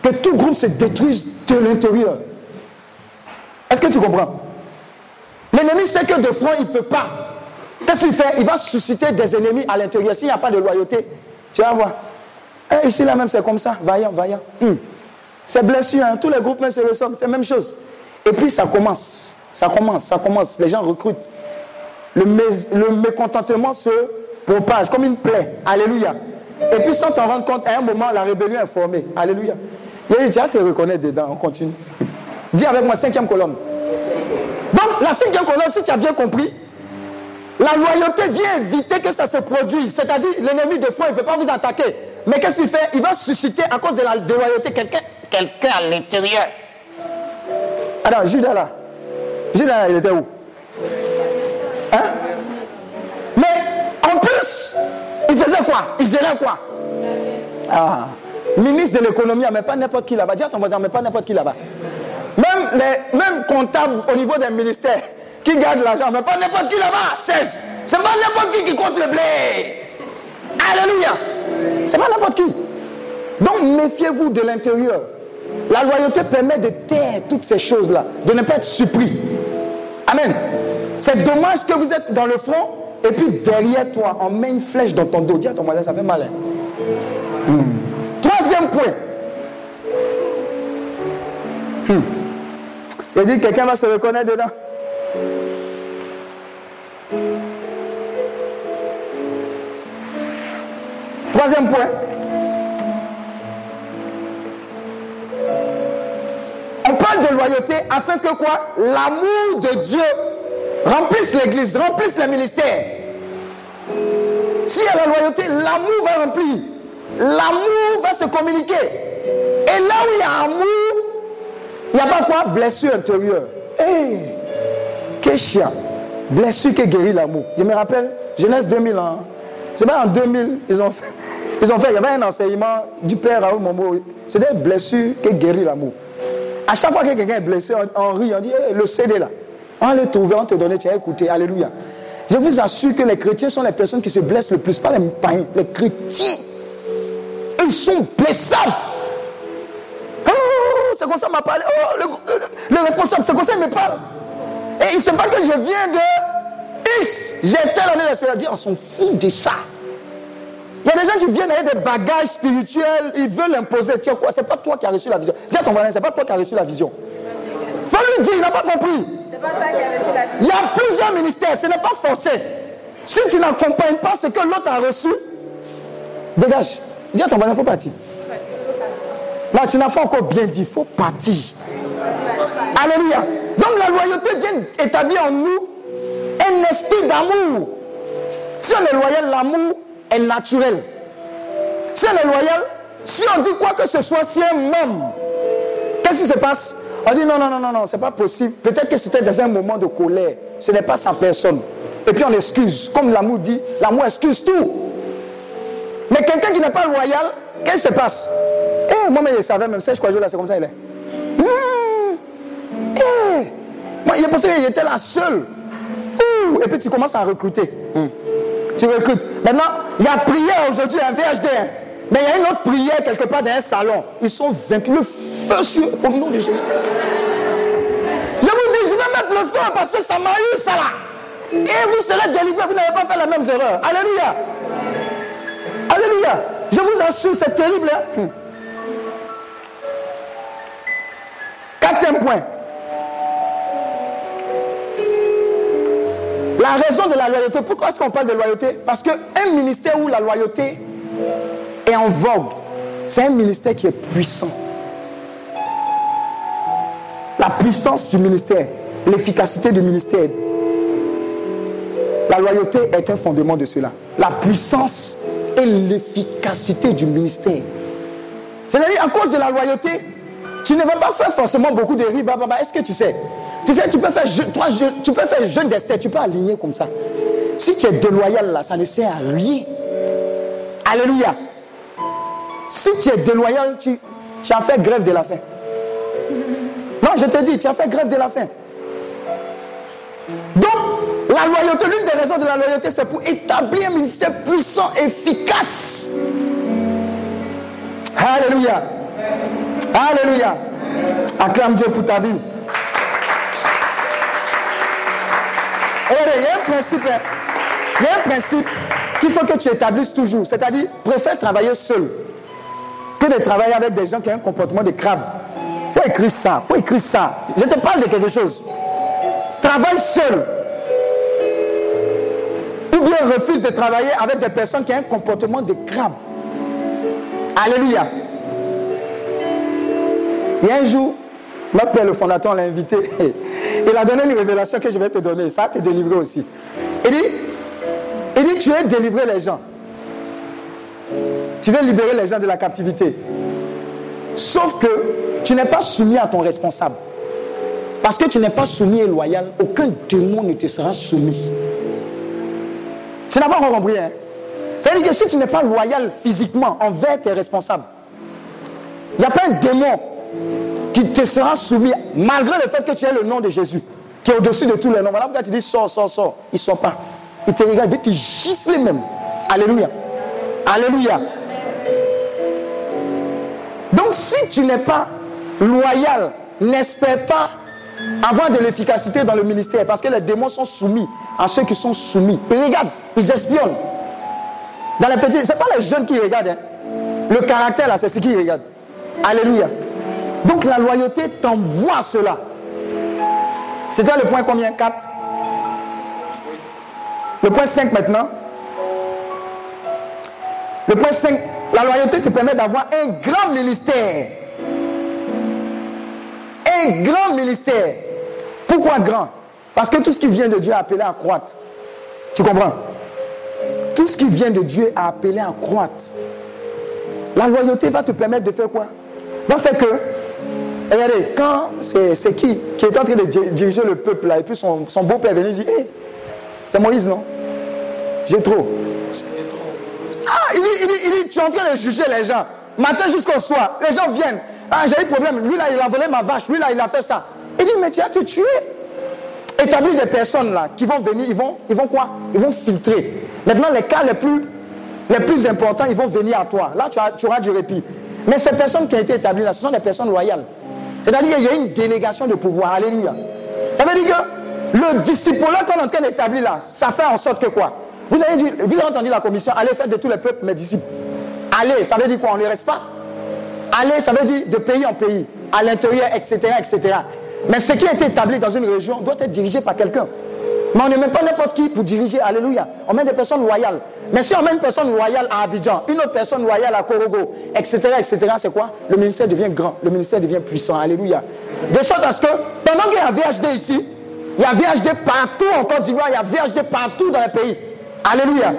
que tout groupe se détruise de l'intérieur. Est-ce que tu comprends? L'ennemi sait que de front, il ne peut pas. Qu'est-ce qu'il fait? Il va susciter des ennemis à l'intérieur. S'il n'y a pas de loyauté, tu vas voir. Eh, ici, là même, c'est comme ça. Vaillant, vaillant. Hmm. C'est blessure. Hein. Tous les groupes se ressemblent. C'est la même chose. Et puis, ça commence. Ça commence, ça commence. Les gens recrutent. Le, mécontentement se propage comme une plaie. Alléluia. Et puis, sans t'en rendre compte, à un moment, la rébellion est formée. Alléluia. Il dit, te reconnaître dedans. On continue. Dis avec moi, cinquième colonne. Donc, la cinquième colonne, si tu as bien compris, la loyauté vient éviter que ça se produise. C'est-à-dire, l'ennemi de foi, il ne peut pas vous attaquer. Mais qu'est-ce qu'il fait? Il va susciter, à cause de la déloyauté, quelqu'un quelqu'un à l'intérieur. Alors, Judas là. Judas il était où? Hein? Mais en plus, il faisait quoi? Il gérait quoi? Ah, ministre de l'économie, mais pas n'importe qui là-bas. Dis à ton voisin, mais pas n'importe qui là-bas. Même les même comptables au niveau des ministères qui gardent l'argent, mais pas n'importe qui là-bas. C'est, c'est pas n'importe qui qui compte le blé. Alléluia. C'est pas n'importe qui. Donc méfiez-vous de l'intérieur. La loyauté permet de taire toutes ces choses-là, de ne pas être surpris. Amen. C'est dommage que vous êtes dans le front et puis derrière toi, on met une flèche dans ton dos. Dis à ton voisin, ça fait mal. Hein. Hmm. Troisième point. Hmm. Il dit quelqu'un va se reconnaître dedans. Troisième point. On parle de loyauté afin que quoi? L'amour de Dieu remplisse l'église, remplisse le ministère. S'il y a la loyauté, l'amour va remplir. L'amour va se communiquer. Et là où il y a amour, il n'y a pas quoi? Blessure intérieure. Hé hey, chien Blessure qui guérit l'amour. Je me rappelle, Genèse 2000 ans. C'est pas en 2000, ils ont fait. Ils ont fait, il y avait un enseignement du père Raoul Mombo. C'était blessure qui guérit l'amour. À chaque fois que quelqu'un est blessé, on, rit, on dit le CD là. On le trouver, on te donner, tu as écouté. Alléluia. Je vous assure que les chrétiens sont les personnes qui se blessent le plus, pas les païens, les chrétiens. ils sont blessables. Oh, le, le, responsable, c'est comme ça me parle? Et il ne sait pas que je viens de X. J'ai telle année d'expérience. dit, on s'en fout de ça. Il y a des gens qui viennent avec des bagages spirituels, ils veulent imposer. Tiens quoi, c'est pas toi qui as reçu la vision. Dis à ton voisin, c'est pas toi qui as reçu la vision. Faut lui dire, il n'a pas compris. Il y a plusieurs ministères, ce n'est pas forcé. Si tu n'accompagnes pas ce que l'autre a reçu, dégage. Dis à ton voisin, faut partir. Là, tu n'as pas encore bien dit, il faut partir. Alléluia. Donc la loyauté vient établir en nous un esprit d'amour. Si on est loyal, l'amour est naturel. Si on est loyal, si on dit quoi que ce soit, si un membre, qu'est-ce qui se passe? On dit non, non, non, non, non, c'est pas possible. Peut-être que c'était dans un moment de colère. Ce n'est pas sa personne. Et puis on excuse. Comme l'amour dit, l'amour excuse tout. Mais quelqu'un qui n'est pas loyal, qu'est-ce qui se passe? Eh, moi-même, je savais même, je crois que là, c'est comme ça, il est. Mmh. Eh. Moi, il pensé qu'il était la seule. Et puis tu commences à recruter. Mmh. Tu recrutes. Maintenant, il y a prière aujourd'hui, un VHD. Hein. Mais il y a une autre prière quelque part dans un salon. Ils sont vaincus. Le feu sur au nom de Jésus. Je vous dis, je vais mettre le feu parce que ça m'a eu ça là. Et vous serez délivrés, vous n'avez pas fait la même erreur. Alléluia. Alléluia. Je vous assure, c'est terrible. Hein? Quatrième point. La raison de la loyauté, pourquoi est-ce qu'on parle de loyauté? Parce qu'un ministère où la loyauté est en vogue, c'est un ministère qui est puissant. La puissance du ministère, l'efficacité du ministère. La loyauté est un fondement de cela. La puissance et l'efficacité du ministère. C'est-à-dire, à cause de la loyauté, tu ne vas pas faire forcément beaucoup de riz. Est-ce que tu sais? Tu sais, tu peux faire, toi, tu peux faire jeûne d'Esther, tu peux aligner comme ça. Si tu es déloyal là, ça ne sert à rien. Alléluia. Si tu es déloyal, tu, tu as fait grève de la faim. Non, je te dis, tu as fait grève de la faim. La loyauté, l'une des raisons de la loyauté, c'est pour établir un ministère puissant, efficace. Alléluia. Alléluia. Acclame Dieu pour ta vie. il y a un principe, hein. il y a un principe qu'il faut que tu établisses toujours. C'est-à-dire, préfère travailler seul que de travailler avec des gens qui ont un comportement de crabe. Faut écrire ça, il faut écrire ça. Je te parle de quelque chose. Travaille seul. Ou bien refuse de travailler avec des personnes qui ont un comportement de crabe. Alléluia. A un jour, notre père, le fondateur, l'a invité. Il a donné une révélation que je vais te donner. Ça te délivrer aussi. Il dit, il dit, tu veux délivrer les gens. Tu veux libérer les gens de la captivité. Sauf que tu n'es pas soumis à ton responsable. Parce que tu n'es pas soumis et loyal, aucun démon ne te sera soumis. Tu n'as pas encore compris. Hein? C'est-à-dire que si tu n'es pas loyal physiquement envers tes responsables, il n'y a pas un démon qui te sera soumis, malgré le fait que tu aies le nom de Jésus, qui est au-dessus de tous les noms. Voilà pourquoi tu dis sors, sors, sors. Il ne sort pas. Il te regarde, il va te gifler même. Alléluia. Alléluia. Donc si tu n'es pas loyal, n'espère pas avoir de l'efficacité dans le ministère, parce que les démons sont soumis à ceux qui sont soumis. Ils regardent, ils espionnent. Dans les petits, ce n'est pas les jeunes qui regardent. Hein. Le caractère, là, c'est ce qu'ils regardent. Alléluia. Donc la loyauté t'envoie cela. C'était le point combien? 4 Le point 5 maintenant. Le point 5, la loyauté te permet d'avoir un grand ministère. Grand ministère. Pourquoi grand? Parce que tout ce qui vient de Dieu a appelé à croître. Tu comprends? Tout ce qui vient de Dieu a appelé à croître. La loyauté va te permettre de faire quoi? Va faire que Regardez, quand c'est qui qui est en train de diriger le peuple là, et puis son, beau-père est venu hé, c'est Moïse, non? J'ai trop. Ah, il dit, il, dit, il dit, tu es en train de juger les gens. Matin jusqu'au soir, les gens viennent. Ah, j'ai eu problème. Lui là, il a volé ma vache. Lui là, il a fait ça. Il dit, mais tu as te tué. Établir des personnes là qui vont venir, ils vont, ils vont quoi? Ils vont filtrer. Maintenant, les cas les plus les plus importants, ils vont venir à toi. Là, tu, as- tu auras du répit. Mais ces personnes qui ont été établies là, ce sont des personnes loyales. C'est-à-dire qu'il y a une délégation de pouvoir. Alléluia. Ça veut dire que le disciple-là qu'on est en train d'établir là, ça fait en sorte que quoi? Vous avez, dit, vous avez entendu la commission, allez faire de tous les peuples mes disciples. Allez, ça veut dire quoi? On ne les reste pas? Aller, ça veut dire de pays en pays, à l'intérieur, etc., etc. Mais ce qui a été établi dans une région doit être dirigé par quelqu'un. Mais on ne met pas n'importe qui pour diriger, alléluia. On met des personnes loyales. Mais si on met une personne loyale à Abidjan, une autre personne loyale à Korogo, etc., etc., c'est quoi? Le ministère devient grand, le ministère devient puissant, alléluia. De sorte à ce que, pendant qu'il y a VHD ici, il y a VHD partout en Côte d'Ivoire, il y a VHD partout dans les pays. Alléluia.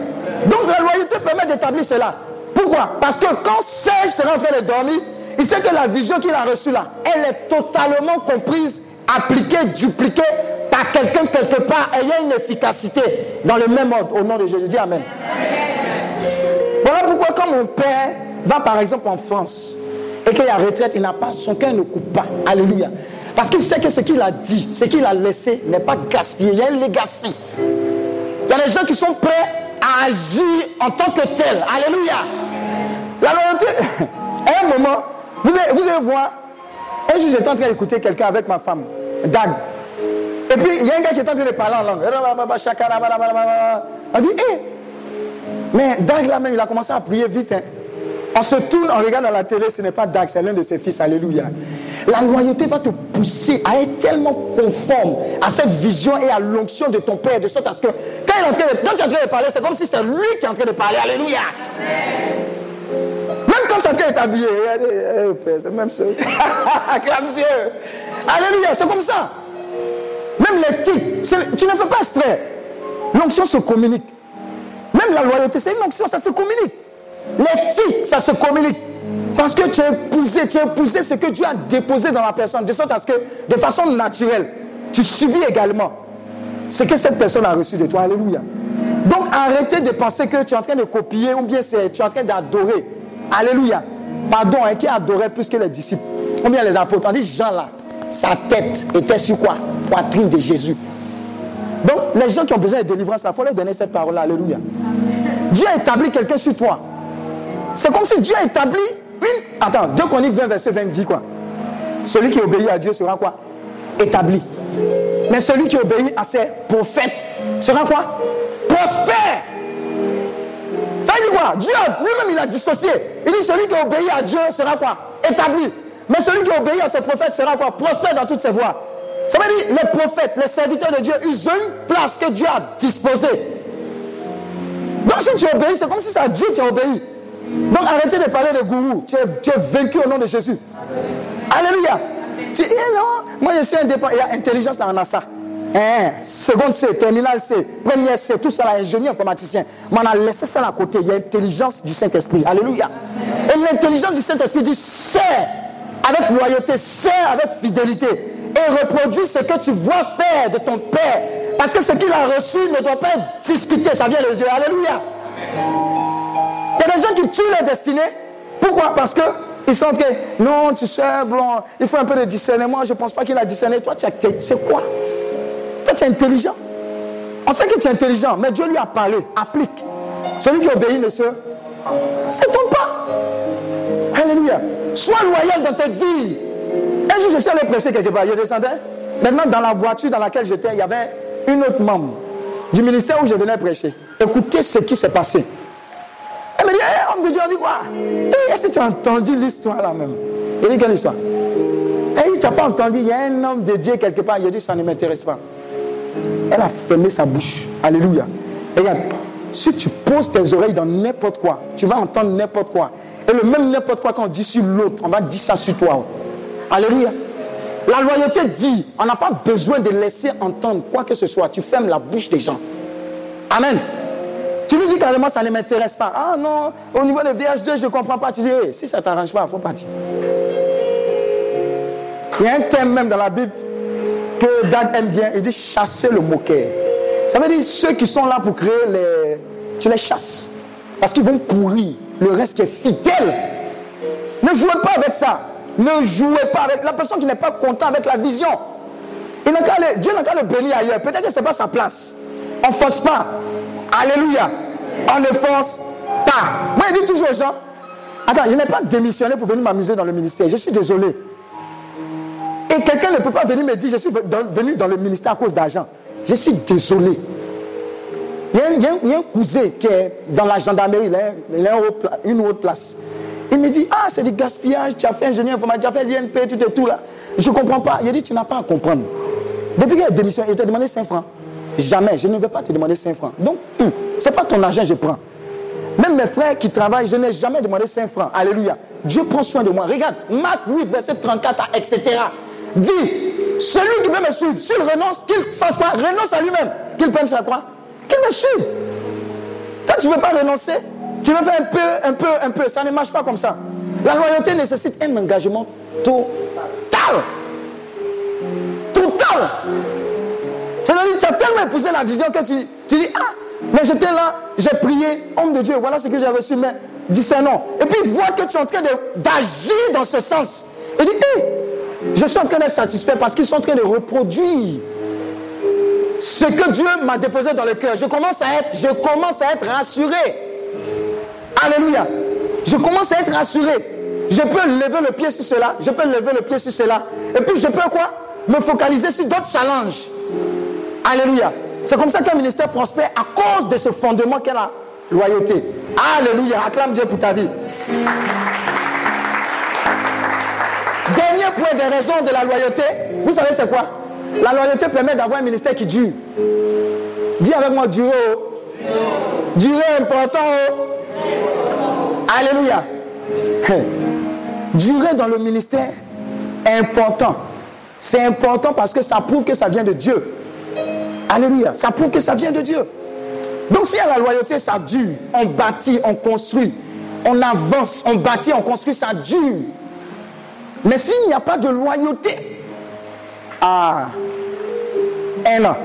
Donc la loyauté permet d'établir cela. Pourquoi? Parce que quand Serge sera en train de dormir, il sait que la vision qu'il a reçue là, elle est totalement comprise, appliquée, dupliquée par quelqu'un quelque part ayant une efficacité dans le même ordre. Au nom de Jésus, dis Amen. Voilà pourquoi quand mon père va par exemple en France et qu'il y a retraite, il n'a pas, son cœur ne coupe pas. Alléluia. Parce qu'il sait que ce qu'il a dit, ce qu'il a laissé n'est pas gaspillé. Il y a un legacy. Il y a des gens qui sont prêts à agir en tant que tels. Alléluia. La loyauté, à un moment, vous allez, voir, un jour j'étais en train d'écouter quelqu'un avec ma femme, Dag. Et puis il y a un gars qui est en train de parler en langue. On dit, hé, mais Dag là même, il a commencé à prier vite. hein. On se tourne, on regarde à la télé, ce n'est pas Dag, c'est l'un de ses fils. Alléluia. La loyauté va te pousser à être tellement conforme à cette vision et à l'onction de ton Père, de sorte à ce que quand, il est en train de, tu es en train de parler, c'est comme si c'est lui qui est en train de parler. Alléluia. Es t'habiller, regardez, eh, Père, c'est même chose. Dieu. Alléluia, c'est comme ça. Même les c'est- tu ne fais pas exprès. L'onction se communique. Même la loyauté, c'est une onction, ça se communique. Les titres, ça se communique. Parce que tu as épousé, tu as épousé ce que Dieu a déposé dans la personne, de sorte à ce que, de façon naturelle, tu subis également ce que cette personne a reçu de toi. Alléluia. Donc arrêtez de penser que tu es en train de copier ou bien tu es en train d'adorer. Alléluia. Pardon, hein, qui adorait plus que les disciples Ou bien les apôtres. On dit Jean là, sa tête était sur quoi? Poitrine de Jésus. Donc les gens qui ont besoin de délivrance, il faut leur donner cette parole-là. Alléluia. Dieu a établi quelqu'un sur toi. C'est comme si Dieu a établi une. Attends, 2 Chroniques 20, verset 20 dit quoi? Celui qui obéit à Dieu sera quoi? Établi. Mais celui qui obéit à ses prophètes sera quoi? Prospère. Ça veut dire quoi? Dieu lui-même il a dissocié. Il dit celui qui obéit à Dieu sera quoi? Établi. Mais celui qui obéit à ses prophètes sera quoi? Prospère dans toutes ses voies. Ça veut dire les prophètes, les serviteurs de Dieu, ils ont une place que Dieu a disposée. Donc si tu obéis, c'est comme si ça Dieu tu as obéi. Donc arrêtez de parler de gourou. Tu es, vaincu au nom de Jésus. Alléluia. Tu dis, non, moi je suis indépendant. Il y a intelligence dans ça. Hein, seconde C, terminale C, première C, tout ça là, ingénieur informaticien. Mais on a laissé ça à côté. Il y a intelligence du Saint-Esprit. Alléluia. Et l'intelligence du Saint-Esprit dit, sers avec loyauté, sers avec fidélité. Et reproduis ce que tu vois faire de ton Père. Parce que ce qu'il a reçu ne doit pas être discuté. Ça vient de Dieu. Alléluia. Il y a des gens qui tuent leur destinée. Pourquoi? Parce que ils train, non, tu sais, bon, il faut un peu de discernement. Je ne pense pas qu'il a discerné. Toi, tu c'est quoi? Tu es intelligent. On sait que tu es intelligent, mais Dieu lui a parlé. Applique. Celui qui obéit ne se s'étonne pas. Alléluia. Sois loyal dans tes dires. Un jour, je suis allé prêcher quelque part. Je descendais. Maintenant, dans la voiture dans laquelle j'étais, il y avait une autre membre du ministère où je venais prêcher. Écoutez ce qui s'est passé. Elle me dit, hé, homme de Dieu, on dit quoi? Eh, Est-ce que tu as entendu l'histoire là même? Il dit, quelle histoire? Elle dit, tu n'as pas entendu, il y a un homme de Dieu quelque part. Il dit, ça ne m'intéresse pas. Elle a fermé sa bouche. Alléluia. Regarde, si tu poses tes oreilles dans n'importe quoi, tu vas entendre n'importe quoi. Et le même n'importe quoi qu'on dit sur l'autre, on va dire ça sur toi. Alléluia. La loyauté dit, on n'a pas besoin de laisser entendre quoi que ce soit. Tu fermes la bouche des gens. Amen. Tu lui dis carrément, ça ne m'intéresse pas. Ah non, au niveau de VH2, je ne comprends pas. Tu dis, si ça ne t'arrange pas, il faut partir. Il y a un thème même dans la Bible que Dad aime bien. Il dit chasser le moqueur. Ça veut dire ceux qui sont là pour créer les. Tu les chasses. Parce qu'ils vont pourrir le reste qui est fidèle. Ne jouez pas avec ça. Ne jouez pas avec la personne qui n'est pas content avec la vision. Il n'a Dieu n'a qu'à le bénir ailleurs. Peut-être que ce n'est pas sa place. On ne force pas. Alléluia. On ne force pas. Moi, je dis toujours aux gens, attends, je n'ai pas démissionné pour venir m'amuser dans le ministère. Je suis désolé. Et quelqu'un ne peut pas venir me dire, je suis venu dans le ministère à cause d'argent. Je suis désolé. Il y, a un, cousin qui est dans la gendarmerie, il a, une autre place. Il me dit, ah, c'est du gaspillage, tu as fait ingénieur informatique, tu as fait l'INP, tout et tout là. Je ne comprends pas. Il dit, tu n'as pas à comprendre. Depuis qu'il a démissionné, il t'a demandé 5 francs. Jamais, je ne vais pas te demander 5 francs. Donc, hum, ce n'est pas ton argent je prends. Même mes frères qui travaillent, je n'ai jamais demandé 5 francs. Alléluia. Dieu prend soin de moi. Regarde, Marc 8, verset 34, etc. Dit, celui qui veut me suivre, s'il renonce, qu'il fasse quoi? Renonce à lui-même. Qu'il prenne sa croix. Qu'il me suive. Toi, tu ne veux pas renoncer? Tu veux faire un peu, un peu, un peu. Ça ne marche pas comme ça. La loyauté nécessite un engagement total. Total. C'est-à-dire, tu as tellement épousé la vision que tu, tu dis, ah, mais j'étais là, j'ai prié, homme de Dieu, voilà ce que j'ai reçu, mais non. Et puis, il voit que tu es en train d'agir dans ce sens. Il dit, hé, je suis en train d'être satisfait parce qu'ils sont en train de reproduire ce que Dieu m'a déposé dans le cœur. Je commence à être, je commence à être rassuré. Alléluia. Je commence à être rassuré. Je peux lever le pied sur cela, je peux lever le pied sur cela. Et puis je peux quoi? Me focaliser sur d'autres challenges. Alléluia. C'est comme ça qu'un ministère prospère à cause de ce fondement qu'est la loyauté. Alléluia. Acclame Dieu pour ta vie. Dernier point des raisons de la loyauté, vous savez c'est quoi? La loyauté permet d'avoir un ministère qui dure. Dis avec moi durer. Durer important. Alléluia. Durer dans le ministère important. C'est important parce que ça prouve que ça vient de Dieu. Alléluia. Ça prouve que ça vient de Dieu. Donc y a la loyauté, ça dure. On bâtit, on construit. On avance, on bâtit, on construit, ça dure. Mais s'il n'y a pas de loyauté, ah, un an,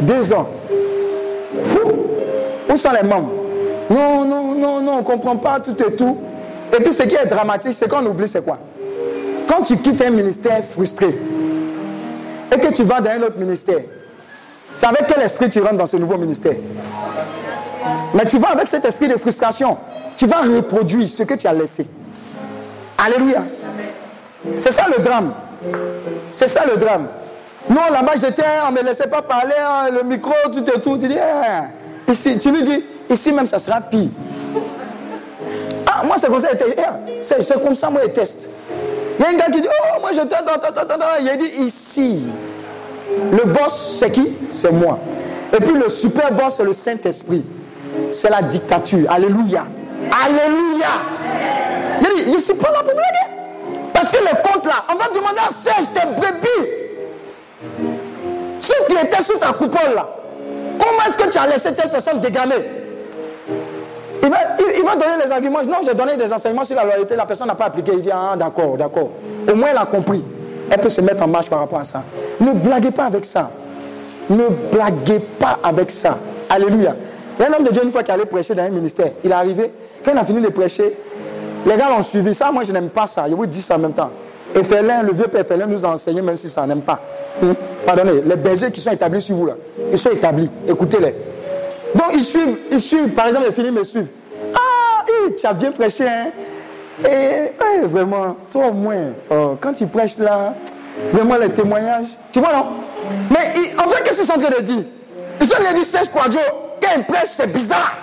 deux ans, où sont les membres? Non, non, non, non, on ne comprend pas tout et tout. Et puis ce qui est dramatique, c'est qu'on oublie c'est quoi? Quand tu quittes un ministère frustré et que tu vas dans un autre ministère, c'est avec quel esprit tu rentres dans ce nouveau ministère? Mais tu vas avec cet esprit de frustration. Tu vas reproduire ce que tu as laissé. Alléluia. C'est ça le drame. C'est ça le drame. Non, là-bas, j'étais, on ne me laissait pas parler, hein, le micro, tout et tout. Tu dis, eh, ici, tu lui dis, ici même, ça sera pire. Ah, moi, c'est comme ça, eh, c'est comme ça, moi, les tests. Il y a un gars qui dit, oh, moi, j'étais dans, Il dit, ici, le boss, c'est qui? C'est moi. Et puis le super boss, c'est le Saint-Esprit. C'est la dictature. Alléluia. Alléluia. Il dit, je ne suis pas là pour blaguer. Parce que les comptes là, on va demander à Serge, tes brebis. Ceux qui étaient sous ta coupole là, comment est-ce que tu as laissé telle personne dégamer? Il va, il, va, donner les arguments. Non, j'ai donné des enseignements sur la loyauté, la personne n'a pas appliqué. Il dit, ah d'accord, d'accord. Au moins elle a compris. Elle peut se mettre en marche par rapport à ça. Ne blaguez pas avec ça. Ne blaguez pas avec ça. Alléluia. Il y a un homme de Dieu une fois qui allait prêcher dans un ministère. Il est arrivé. Quand il a fini de prêcher, les gars l'ont suivi. Ça, moi, je n'aime pas ça. Je vous dis ça en même temps. Et Félin, le vieux père Félin nous a enseigné, même si ça n'aime pas. Hmm? Pardonnez, les bergers qui sont établis sur vous là, ils sont établis. Écoutez-les. Donc ils suivent, ils suivent. Par exemple, les filles me suivent. Ah, tu as bien prêché, hein? Et vraiment, toi au moins, oh, quand tu prêches là, vraiment les témoignages, tu vois non? Mais en fait, qu'est-ce qu'ils sont en train de dire? Ils sont en train de dire Serge Quadro, quand il prêche, c'est bizarre.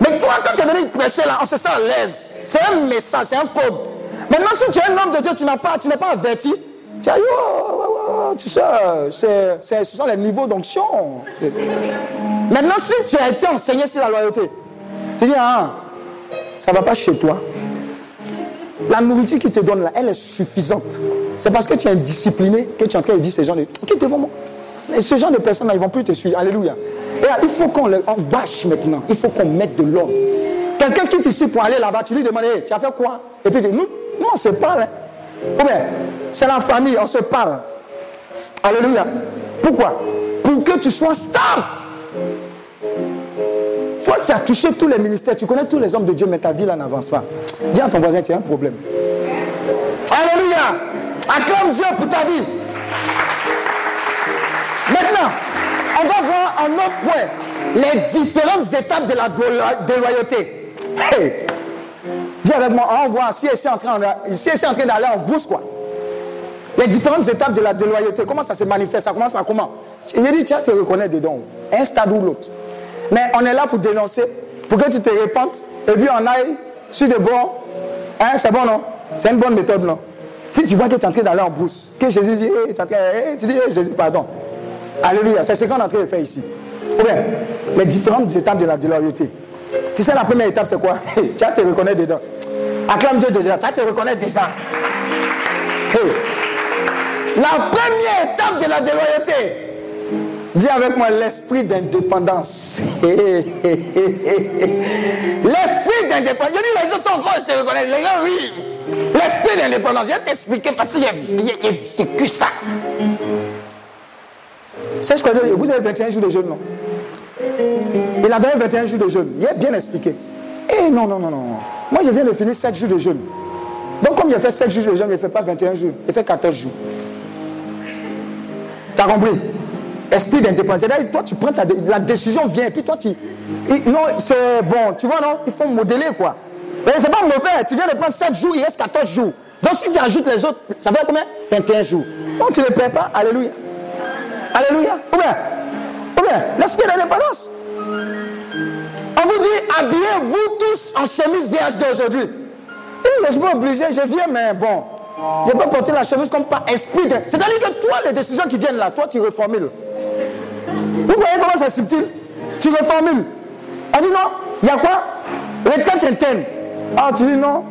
Mais toi, quand tu es venu prêcher là, on se sent à l'aise. C'est un message, c'est un code. Maintenant, si tu es un homme de Dieu, tu n'as pas, tu n'es pas averti. Tu as tu sais, c'est, ce sont les niveaux d'onction. Maintenant, si tu as été enseigné sur la loyauté, tu dis, ah, ça ne va pas chez toi. La nourriture qu'il te donne là, elle est suffisante. C'est parce que tu es indiscipliné que tu es en train de dire ces gens, de, quitte moi. Mais ce genre de personnes là, ils ne vont plus te suivre. Alléluia. Et il faut qu'on bâche maintenant. Il faut qu'on mette de l'ordre. Quelqu'un quitte ici pour aller là-bas, tu lui demandes, tu as fait quoi? Et puis tu dis, nous, nous on se parle. Hein. c'est la famille, on se parle. Alléluia. Pourquoi? Pour que tu sois stable. Toi, tu as touché tous les ministères, tu connais tous les hommes de Dieu, mais ta vie là n'avance pas. Dis à ton voisin, tu as un problème. Alléluia. Acclame Dieu pour ta vie. Voir un autre point. Les différentes étapes de la déloyauté. Dis avec moi, on voit si elle est en train, en d'aller en bourse, quoi. Les différentes étapes de la déloyauté, comment ça se manifeste Ça commence par comment? Il dit, tiens, tu reconnais dedans, un stade ou l'autre. Mais on est là pour dénoncer, pour que tu te répandes, et puis on aille sur des bords. Hein, c'est bon, non? C'est une bonne méthode, non? Si tu vois que tu es en train d'aller en brousse, que Jésus dit, hey, tu, en train, hey, tu dis, hey, Jésus, pardon. Alléluia, c'est ce qu'on est en train de faire ici. Ou bien, les différentes étapes de la déloyauté. Tu sais, la première étape, c'est quoi? Tu vas te reconnaître dedans. Acclame Dieu déjà, tu vas te reconnaître déjà. La première étape de la déloyauté, Dis avec moi l'esprit d'indépendance. l'esprit d'indépendance. Je dis les gens sont gros et se reconnaissent. Les gens, oui. L'esprit d'indépendance. Je vais t'expliquer parce que j'ai vécu ça. C'est ce que je. Vous avez 21 jours de jeûne, non? Il a donné 21 jours de jeûne. Il est bien expliqué. Eh non, non, non, non. Moi, je viens de finir 7 jours de jeûne. Donc, comme il a fait 7 jours de jeûne, il ne fait pas 21 jours. Il fait 14 jours. Tu as compris? Esprit d'indépendance. C'est-à-dire, toi, tu prends ta, la décision vient, puis toi, tu. non, c'est bon, tu vois, non? Il faut modeler, quoi. Mais c'est pas mauvais, tu viens de prendre 7 jours, il reste 14 jours. Donc, si tu ajoutes les autres, ça fait combien? 21 jours. Donc, tu ne les perds pas, Alléluia. Alléluia. Ou bien, ou bien, l'esprit d'indépendance. On vous dit, habillez-vous tous en chemise VHD aujourd'hui. Je ne suis pas obligé, je viens, mais bon. Je peux porter la chemise comme pas esprit. C'est-à-dire que toi, les décisions qui viennent là, toi, tu reformules. Vous voyez comment c'est subtil? Tu reformules. On dit non, il y a quoi? Retraite interne. Ah, tu dis non,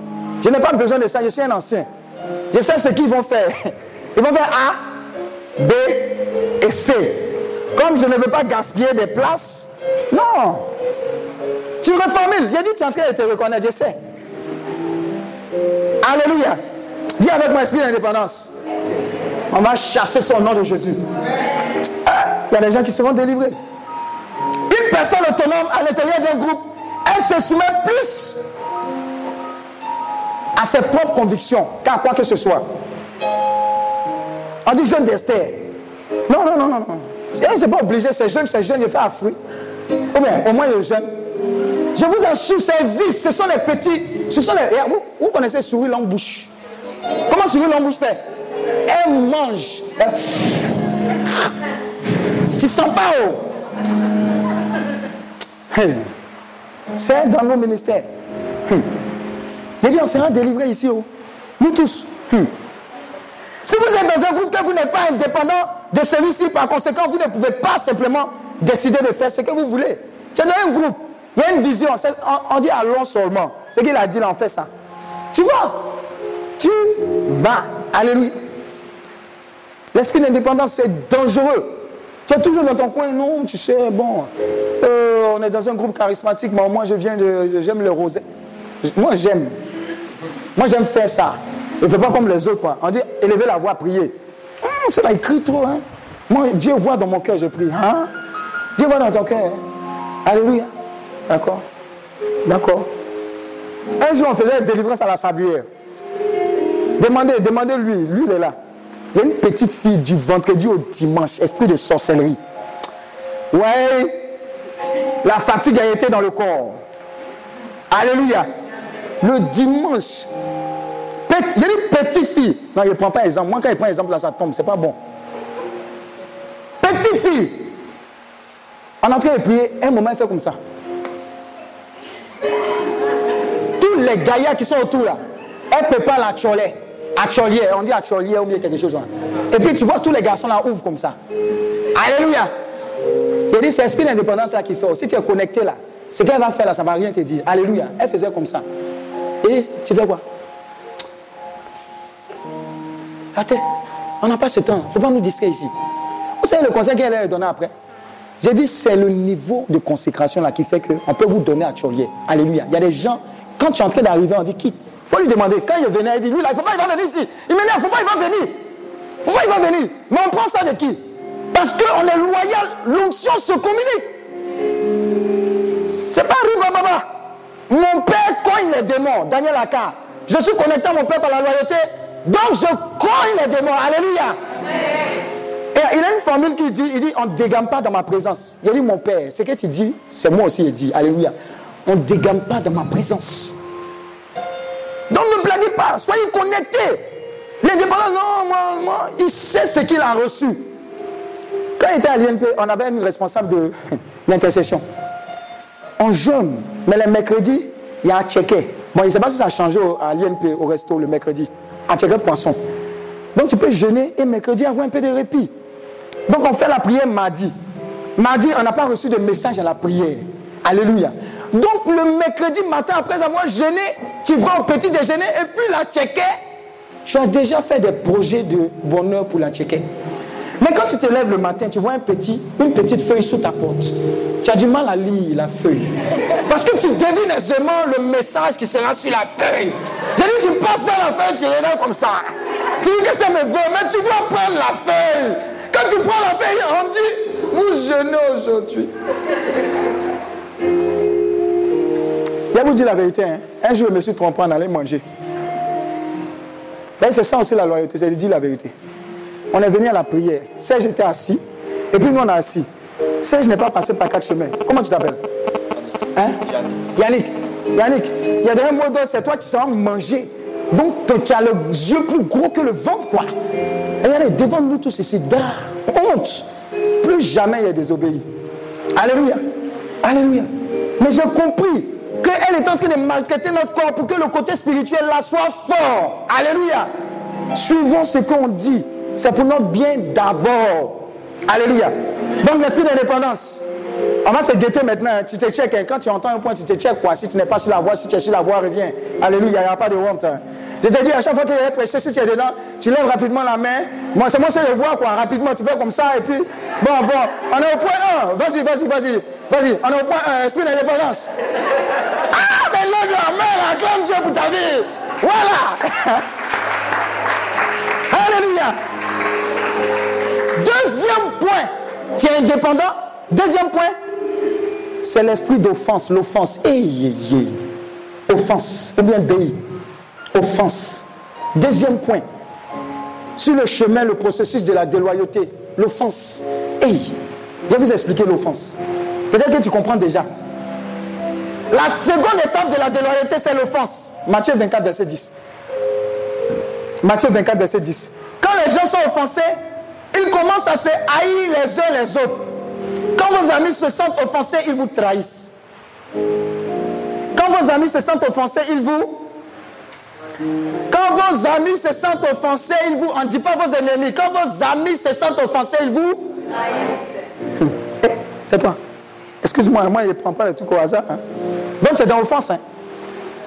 je n'ai pas besoin de ça, je suis un ancien. Je sais ce qu'ils vont faire. Ils vont faire A, B et C. Comme je ne veux pas gaspiller des places, non. Tu reformules. J'ai dit, tu es en train de te reconnaître, je sais. Alléluia. Dis avec mon esprit d'indépendance. On va chasser son nom de Jésus. Il y a des gens qui seront délivrés. Une personne autonome à l'intérieur d'un groupe, elle se soumet plus à ses propres convictions qu'à quoi que ce soit. On dit jeune d'Esther. Non, non, non, non, non. C'est pas obligé, c'est jeune, c'est jeune, il fait à fruit. Ou bien, au moins le jeune. Je vous assure, c'est ce sont les petits. Ce sont les, vous, vous connaissez souris longue bouche. Comment souris longue bouche fait? Elle mange. Tu sens pas haut. C'est dans nos ministères. Les gens seront délivrés ici. Oh. Nous tous. Êtes dans un groupe que vous n'êtes pas indépendant de celui-ci, par conséquent, vous ne pouvez pas simplement décider de faire ce que vous voulez. Es dans un groupe, il y a une vision. On, dit allons seulement. Ce qu'il a dit là, on fait ça. Tu vois? Tu vas. Alléluia. L'esprit d'indépendance, c'est dangereux. Tu es toujours dans ton coin, non, tu sais, bon, euh, on est dans un groupe charismatique, mais moi je viens de, j'aime le rosé. Moi j'aime. Moi j'aime faire ça. Ne fais pas comme les autres, quoi. On dit élever la voix, prier. Hum, c'est là, écrit trop, hein. Moi, Dieu voit dans mon cœur, je prie. Hein? Dieu voit dans ton cœur. Hein? Alléluia. D'accord D'accord. Un jour, on faisait une délivrance à la sablière. Demandez, demandez-lui, lui, il est là. Il y a une petite fille du vendredi au dimanche, esprit de sorcellerie. Ouais, la fatigue a été dans le corps. Alléluia. Le dimanche, une petite fille. Non, il ne prend pas exemple. Moi, quand il prend exemple, là, ça tombe. C'est pas bon. Petite fille. En entrant de prier, un moment, il fait comme ça. Tous les gaillards qui sont autour là, elle prépare la cholet. Acholier, on dit acholier ou bien quelque chose. Et puis tu vois tous les garçons là ouvrent comme ça. Alléluia. Il dit c'est l'esprit d'indépendance là qui fait. Si tu es connecté là, ce qu'elle va faire là, ça ne va rien te dire. Alléluia. Elle faisait comme ça. Et tu fais quoi? On n'a pas ce temps. Il ne faut pas nous distraire ici. Vous savez le conseil qu'elle a donné après? J'ai dit c'est le niveau de consécration là qui fait qu'on peut vous donner à Cholier. Alléluia. Il y a des gens, quand tu es en train d'arriver, on dit quitte. Il faut lui demander. Quand il venait, il dit, lui là, il ne faut pas, il va venir ici. Il m'énerve, il ne faut pas, il va venir. Il ne faut pas, il va venir. Mais on prend ça de qui? Parce qu'on est loyal, l'onction se communique. C'est pas Riba Baba. Mon père cogne les démons, Daniel Aka. Je suis connecté à mon père par la loyauté, donc je cogne les démons. Alléluia. Et il a une formule qui dit, il dit, on ne dégamme pas dans ma présence. Il dit, mon père, ce que tu dis, c'est moi aussi, il dit. Alléluia. On ne dégaine pas dans ma présence. Donc ne blaguez pas, soyez connectés. L'indépendant, non, moi, moi, il sait ce qu'il a reçu. Quand il était à l'INP, on avait une responsable de l'intercession. On jeûne, mais le mercredi, il y a un. Bon, il ne sait pas si ça a changé à l'INP, au resto, le mercredi. Checker poisson. Donc tu peux jeûner et mercredi avoir un peu de répit. Donc on fait la prière mardi. Mardi, on n'a pas reçu de message à la prière. Alléluia. Donc le mercredi matin, après avoir jeûné, tu vas au petit déjeuner et puis la checker. Tu as déjà fait des projets de bonheur pour la checker. Mais quand tu te lèves le matin, tu vois un petit, une petite feuille sous ta porte. Tu as du mal à lire la feuille. Parce que tu devines aisément le message qui sera sur la feuille. Passes dans la feuille, tu regardes comme ça. Tu dis que c'est mes vœux, mais tu dois prendre la feuille. Quand tu prends la feuille, on dit, vous jeûnez aujourd'hui. Je vous dire la vérité. Hein. Un jour, je me suis trompé en allant manger. C'est ça aussi la loyauté, c'est de dire la vérité. On est venu à la prière. Serge était assis. Et puis nous, on est assis. Serge n'est pas passé par quatre chemins. Comment tu t'appelles? Hein? Yannick. Yannick. Il y a des mots d'autres, c'est toi qui seras manger. Donc tu as le yeux plus gros que le ventre, quoi. regardez, devant nous tous ici, honte. Plus jamais il a désobéi. Alléluia. Alléluia. Mais j'ai compris qu'elle est en train de maltraiter notre corps pour que le côté spirituel là soit fort. Alléluia. Suivons ce qu'on dit. C'est pour notre bien d'abord. Alléluia. Donc l'esprit d'indépendance. On va se guetter maintenant. Tu te checkes. Hein. Quand tu entends un point, tu te checkes quoi. Si tu n'es pas sur la voie, si tu es sur la voie, reviens. Alléluia. Il n'y a pas de honte. Hein. Je te dis, à chaque fois y a prêché, si tu es dedans, tu lèves rapidement la main. Moi, c'est moi seul le vois, quoi. Rapidement, tu fais comme ça. Et puis, bon, bon, on est au point 1. Vas-y, vas-y, vas-y. Vas-y, on est au point 1. Esprit d'indépendance. Ah, mais lève la main, acclame Dieu pour ta vie. Voilà. Alléluia. Deuxième point, tu es indépendant? Deuxième point, c'est l'esprit d'offense, l'offense. Hey, Offense, ou bien béi. Offense. Deuxième point, sur le chemin, le processus de la déloyauté, l'offense. Hey, je vais vous expliquer l'offense. Peut-être que tu comprends déjà. La seconde étape de la déloyauté, c'est l'offense. Matthieu 24, verset 10. Matthieu 24, verset 10. Quand les gens sont offensés, ils commencent à se haïr les uns les autres. Quand vos amis se sentent offensés, ils vous trahissent. Quand vos amis se sentent offensés, ils vous... Quand vos amis se sentent offensés, ils vous... On ne dit pas vos ennemis. Quand vos amis se sentent offensés, ils vous... Trahissent. C'est toi. Excuse-moi, moi, je ne prends pas le truc au hasard. Hein. Donc c'est dans l'offense. Hein.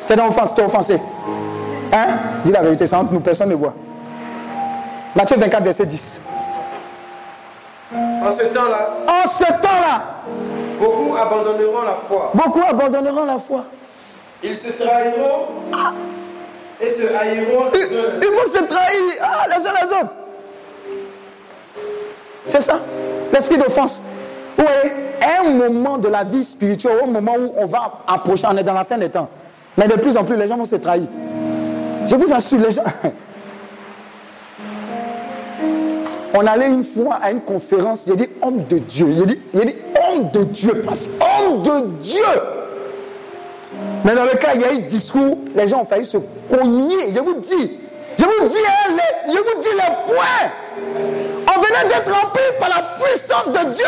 C'est dans l'offense, es offensé. Hein? Dis la vérité, c'est entre nous, personne ne voit. Matthieu 24, verset 10. En ce temps-là. En ce temps-là. Beaucoup abandonneront la foi. Beaucoup abandonneront la foi. Ils se trahiront et se haïront les uns les Ils vont se trahir ah, les uns les autres. C'est ça, l'esprit d'offense. Oui, un moment de la vie spirituelle, un moment où on va approcher, on est dans la fin des temps. Mais de plus en plus, les gens vont se trahir. Je vous assure, les gens. On allait une fois à une conférence, j'ai dit homme de Dieu. Il dit, dit homme de Dieu, homme de Dieu. Mais dans le cas, il y a eu discours, les gens ont failli se cogner. Je vous dis, je vous dis, hein, les, je vous dis les points. On venait d'être rempli par la puissance de Dieu.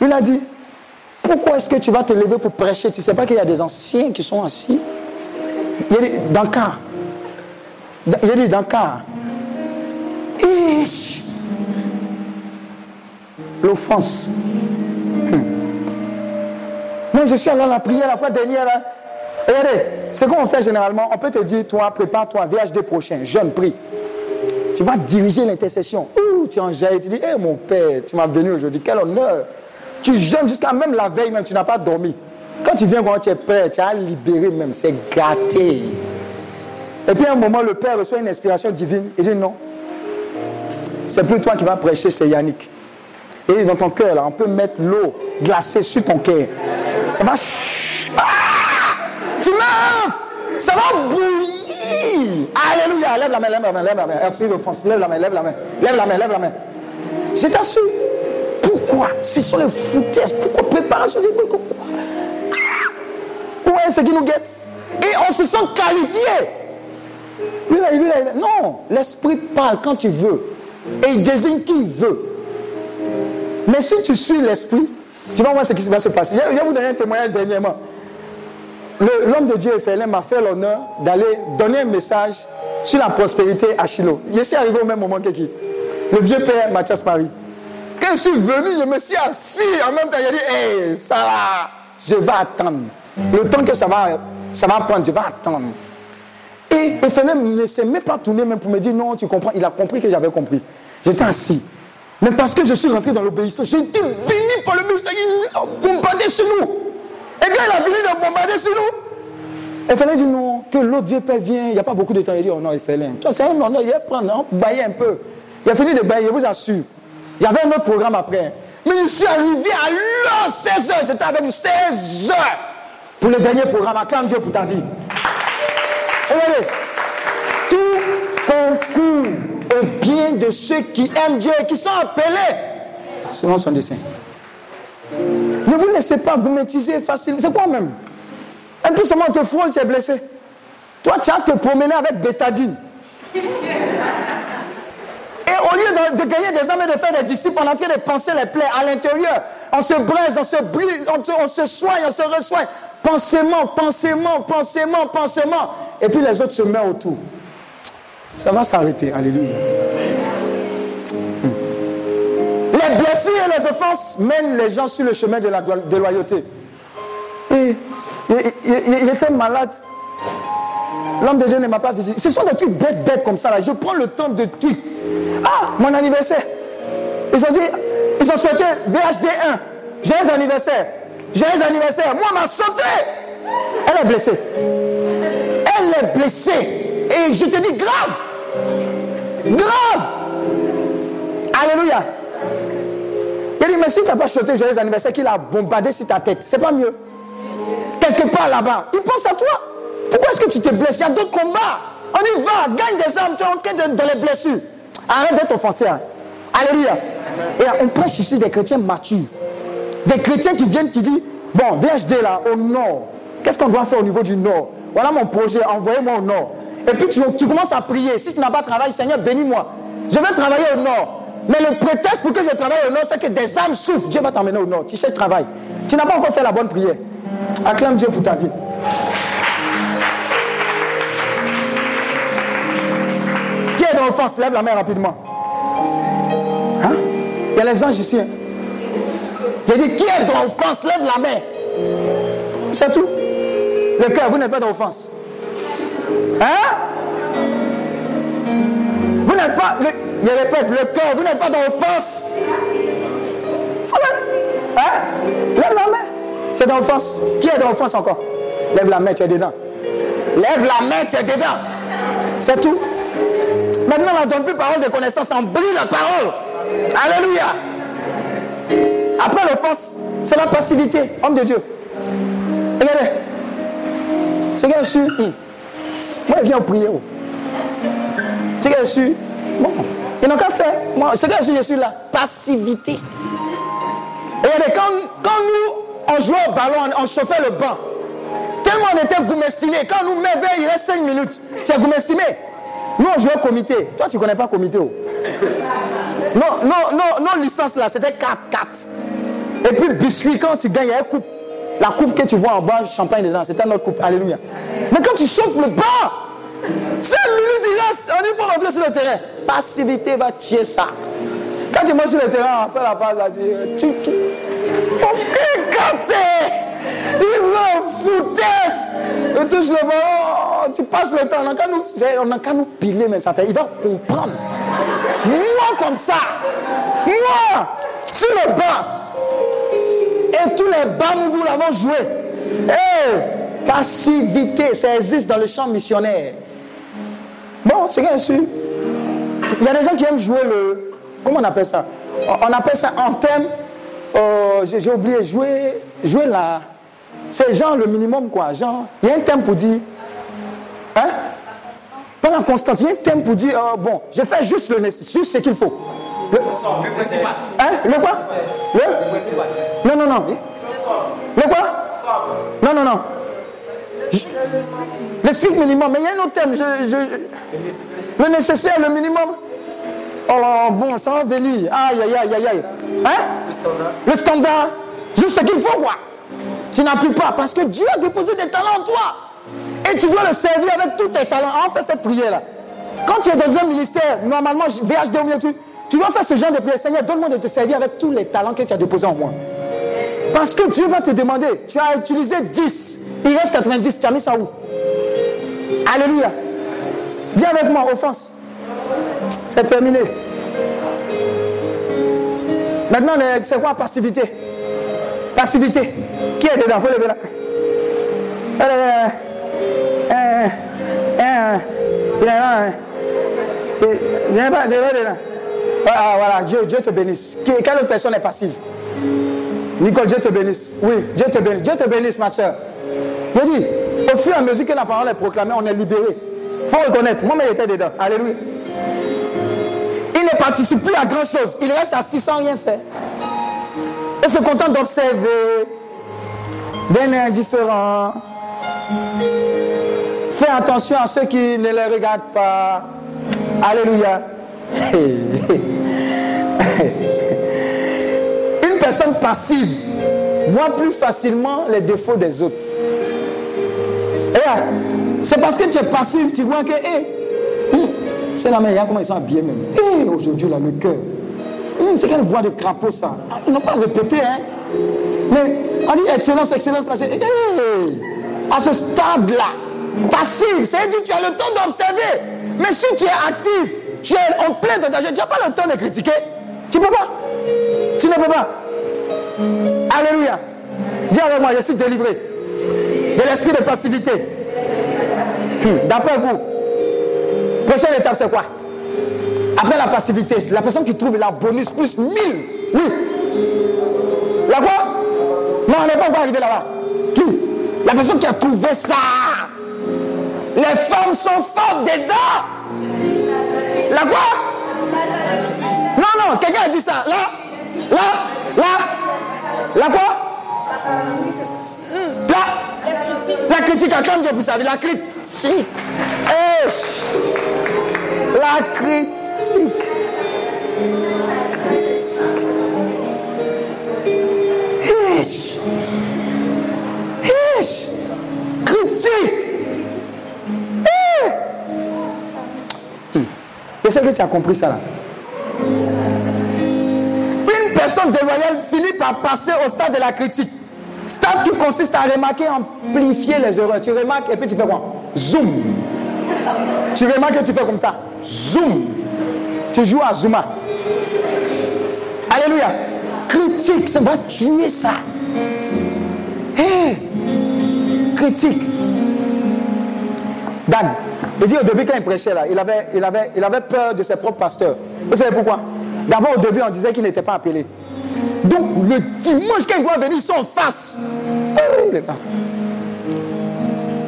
Il a dit, pourquoi est-ce que tu vas te lever pour prêcher? Tu ne sais pas qu'il y a des anciens qui sont assis? Il a dit, dans le cas, a dit dans cas. L'offense. Non, je suis allé à la prière la fois dernière. Là. Regardez, ce qu'on fait généralement, on peut te dire, toi, prépare-toi, VHD prochain, jeune, prie. Tu vas diriger l'intercession. Ouh, tu en jailles, tu dis, hé mon père, tu m'as béni aujourd'hui, quel honneur. Tu jeûnes jusqu'à même la veille, même, tu n'as pas dormi. Quand tu viens quand tu es tu as libéré même, c'est gâté. Et puis à un moment, le Père reçoit une inspiration divine. Il dit non. C'est plus toi qui vas prêcher, c'est Yannick. Et dans ton cœur, là, on peut mettre l'eau glacée sur ton cœur. Ça va. Ah tu meurs Ça va bouillir Alléluia Lève la main, lève la main, lève la main. Lève la main, lève la main. Lève la main, lève la main. Je t'assure. Pourquoi? Ce sont les foutaises. Pourquoi préparation des quoi Ouais, ce qui nous guette? Et on se sent qualifié. Lui, là, lui, là, Non, l'esprit parle quand tu veux. Et il désigne qui il veut. Mais si tu suis l'esprit, tu vas voir ce qui va se passer. Je vais vous donner un témoignage dernièrement. L'homme de Dieu, Ephelin, m'a fait l'honneur d'aller donner un message sur la prospérité à Shiloh. Je suis arrivé au même moment que qui? Le vieux père Mathias Marie. Quand je suis venu, je me suis assis en même temps. J'ai dit, hé, ça va, je vais attendre. Le temps que ça va, ça va prendre, je vais attendre. Et Ephelin ne s'est même pas tourné même pour me dire, non, tu comprends. Il a compris que j'avais compris. J'étais assis. Mais parce que je suis rentré dans l'obéissance, j'ai été béni par le message. Il a bombardé sur nous. Et quand il a fini de bombarder sur nous, fallait dire non, que l'autre vieux père vient, il n'y a pas beaucoup de temps. Il dit, oh non, fallait. C'est un honneur, il va prendre, bailler un peu. Il a fini de bailler, je vous assure. Il y avait un autre programme après. Mais je suis arrivé à l'heure 16 h C'était avec 16 h pour le dernier programme. Acclame Dieu pour ta vie. Tout concourt au bien de ceux qui aiment Dieu et qui sont appelés selon son dessein. Ne vous laissez pas vous métiser facile. C'est quoi même? Un peu seulement te frôle, tu es blessé. Toi, tu as te promener avec bétadine. Et au lieu de, gagner des hommes et de faire des disciples, on est en train de penser les plaies à l'intérieur. On se braise, on se brise, on, se soigne, on se reçoigne. Pensement, pensement, pensement, pensement. Et puis les autres se mettent autour. Ça va s'arrêter. Alléluia. Les blessures et les offenses mènent les gens sur le chemin de la loyauté. Et il était malade. L'homme de Dieu ne m'a pas visité. Ce sont des trucs bêtes, bêtes comme ça. Là. Je prends le temps de tweet. Ah, mon anniversaire. Ils ont dit, ils ont souhaité VHD 1. Joyeux anniversaire. Joyeux anniversaire. Moi, m'a sauté. Elle est blessée. Elle est blessée. Et je te dis grave. Grave. Alléluia. Il dit, mais si tu n'as pas chanté joyeux anniversaire, qu'il a bombardé sur ta tête, c'est pas mieux. Quelque part là-bas, il pense à toi. Pourquoi est-ce que tu te blesses? Il y a d'autres combats. On y va, gagne des armes, tu es en train de, les blessures. Arrête d'être offensé. Hein. Alléluia. Et on prêche ici des chrétiens matures. Des chrétiens qui viennent, qui disent, bon, VHD là, au nord, qu'est-ce qu'on doit faire au niveau du nord? Voilà mon projet, envoyez-moi au nord. Et puis tu, commences à prier. Si tu n'as pas travaillé, Seigneur, bénis-moi. Je vais travailler au nord. Mais le prétexte pour que je travaille au nord, c'est que des âmes souffrent. Dieu va t'emmener au nord. Tu sais travail. Tu n'as pas encore fait la bonne prière. Acclame Dieu pour ta vie. Qui est dans l'offense Lève la main rapidement. Hein? Il y a les anges ici. Hein? J'ai dit, qui est dans l'offense Lève la main. C'est tout. Le cœur, vous n'êtes pas dans l'offense. Hein? Vous n'êtes pas, je répète, le cœur, vous n'êtes pas dans l'offense. Hein? Lève la main. Tu es. Qui est dans l'offense encore? Lève la main, tu es dedans. Lève la main, tu es dedans. C'est tout. Maintenant, on ne plus parole de connaissance, on brille la parole. Alléluia. Après l'offense, c'est la passivité, homme de Dieu. Regardez. C'est bien sûr. Moi, je viens prier. Oh. Sais, je suis. Bon, ils n'ont qu'à faire. Moi, ce que je suis, la passivité. Et quand, quand nous, on jouait au ballon, on, chauffait le banc, tellement on était goumestimé, quand nous mettons, il reste 5 minutes, tu es goumestimé. Nous, on jouait au comité. Toi, tu ne connais pas comité. Oh. Non, non, non, non, licence là, c'était 4, 4. Et puis, biscuit, quand tu gagnes, il y a une coupe. La coupe que tu vois en bas, champagne dedans, c'était notre coupe. Alléluia. Mais quand tu chauffes le banc, 5 minutes, il reste, on est pour rentrer sur le terrain. Passivité va tuer ça. Quand tu montes sur le terrain, on fait la passe là, tu. tu, tu. Quand tu es foutaise, et touche le ballon, tu passes le temps. On n'a qu'à nous, nous piler, mais ça fait. Il va comprendre. Moi, comme ça, moi, sur le banc, et tous les bambous l'avons joué. Hey, passivité, ça existe dans le champ missionnaire. Bon, c'est bien sûr. Il y a des gens qui aiment jouer le. Comment on appelle ça? On appelle ça en thème. Euh, j'ai oublié, jouer, jouer la. C'est genre le minimum, quoi. Genre, il y a un thème pour dire. Hein? Pas la constance. Il y a un thème pour dire, euh, bon, je fais juste, le, juste ce qu'il faut. Le, hein? le quoi? Le? Non, non, non. Le quoi? Non, non, non. Le strict minimum. Mais il y a un autre terme. Je, le nécessaire, le minimum. Oh bon, ça va venir. Aïe, aïe, aïe, aïe, aïe. Hein? Le standard. Le standard. Juste ce qu'il faut, quoi. Tu n'appuies pas parce que Dieu a déposé des talents en toi. Et tu dois le servir avec tous tes talents. En fait cette prière-là. Quand tu es dans un ministère, normalement, VHD ou tu, tu dois faire ce genre de prière. Seigneur, donne-moi de te servir avec tous les talents que tu as déposés en moi. Parce que Dieu va te demander, tu as utilisé 10, il reste 90, tu as mis ça où Alléluia. Dis avec moi, offense. C'est terminé. Maintenant, c'est quoi passivité Passivité. Qui est dedans Faut lever là. Voilà, voilà, Dieu, Dieu te bénisse. Quelle personne est passive? Nicole, Dieu te bénisse. Oui, Dieu te bénisse. Dieu te bénisse, ma soeur. Je dis, au fur et à mesure que la parole est proclamée, on est libéré. Il faut reconnaître. Moi, mais j'étais dedans. Alléluia. Il ne participe plus à grand chose. Il reste assis sans rien faire. Et se contente d'observer, d'un indifférent. Fais attention à ceux qui ne les regardent pas. Alléluia. Une personne passive voit plus facilement les défauts des autres. C'est parce que tu es passif, tu vois que, c'est la meilleure, comment ils sont habillés même. Aujourd'hui, là, le cœur. Hum, c'est quelle voix de crapaud ça ah, Ils n'ont pas répété, hein. Mais on dit excellence, excellence, là, c'est. à ce stade-là, passif, c'est-à-dire que tu as le temps d'observer. Mais si tu es actif, es en plein de danger, tu n'as pas le temps de critiquer. Tu ne peux pas? Tu ne peux pas? Alléluia. Dis avec moi, je suis délivré de l'esprit de passivité. Hmm, d'après vous, prochaine étape, c'est quoi? Après la passivité, la personne qui trouve la bonus plus 1000. Oui. La quoi? Non, on n'est pas encore arrivé là-bas. Qui? La personne qui a trouvé ça. Les femmes sont fortes dedans. Quoi? Non, non, quelqu'un a dit ça. Là, là, là. La quoi? Là, la critique à quand vous savez, la critique. La critique. Critique. Je sais que tu as compris ça là. Une personne déloyale finit par passer au stade de la critique. Stade qui consiste à remarquer, amplifier les erreurs. Tu remarques et puis tu fais quoi? Zoom. Tu remarques que tu fais comme ça. Zoom. Tu joues à Zuma. Alléluia. Critique, ça va tuer ça. Critique. Dag, il dit au début quand il prêchait là, il avait, il avait, il avait peur de ses propres pasteurs. Vous savez pourquoi? D'abord au début on disait qu'il n'était pas appelé. Donc le dimanche quand il doit venir, ils sont en face.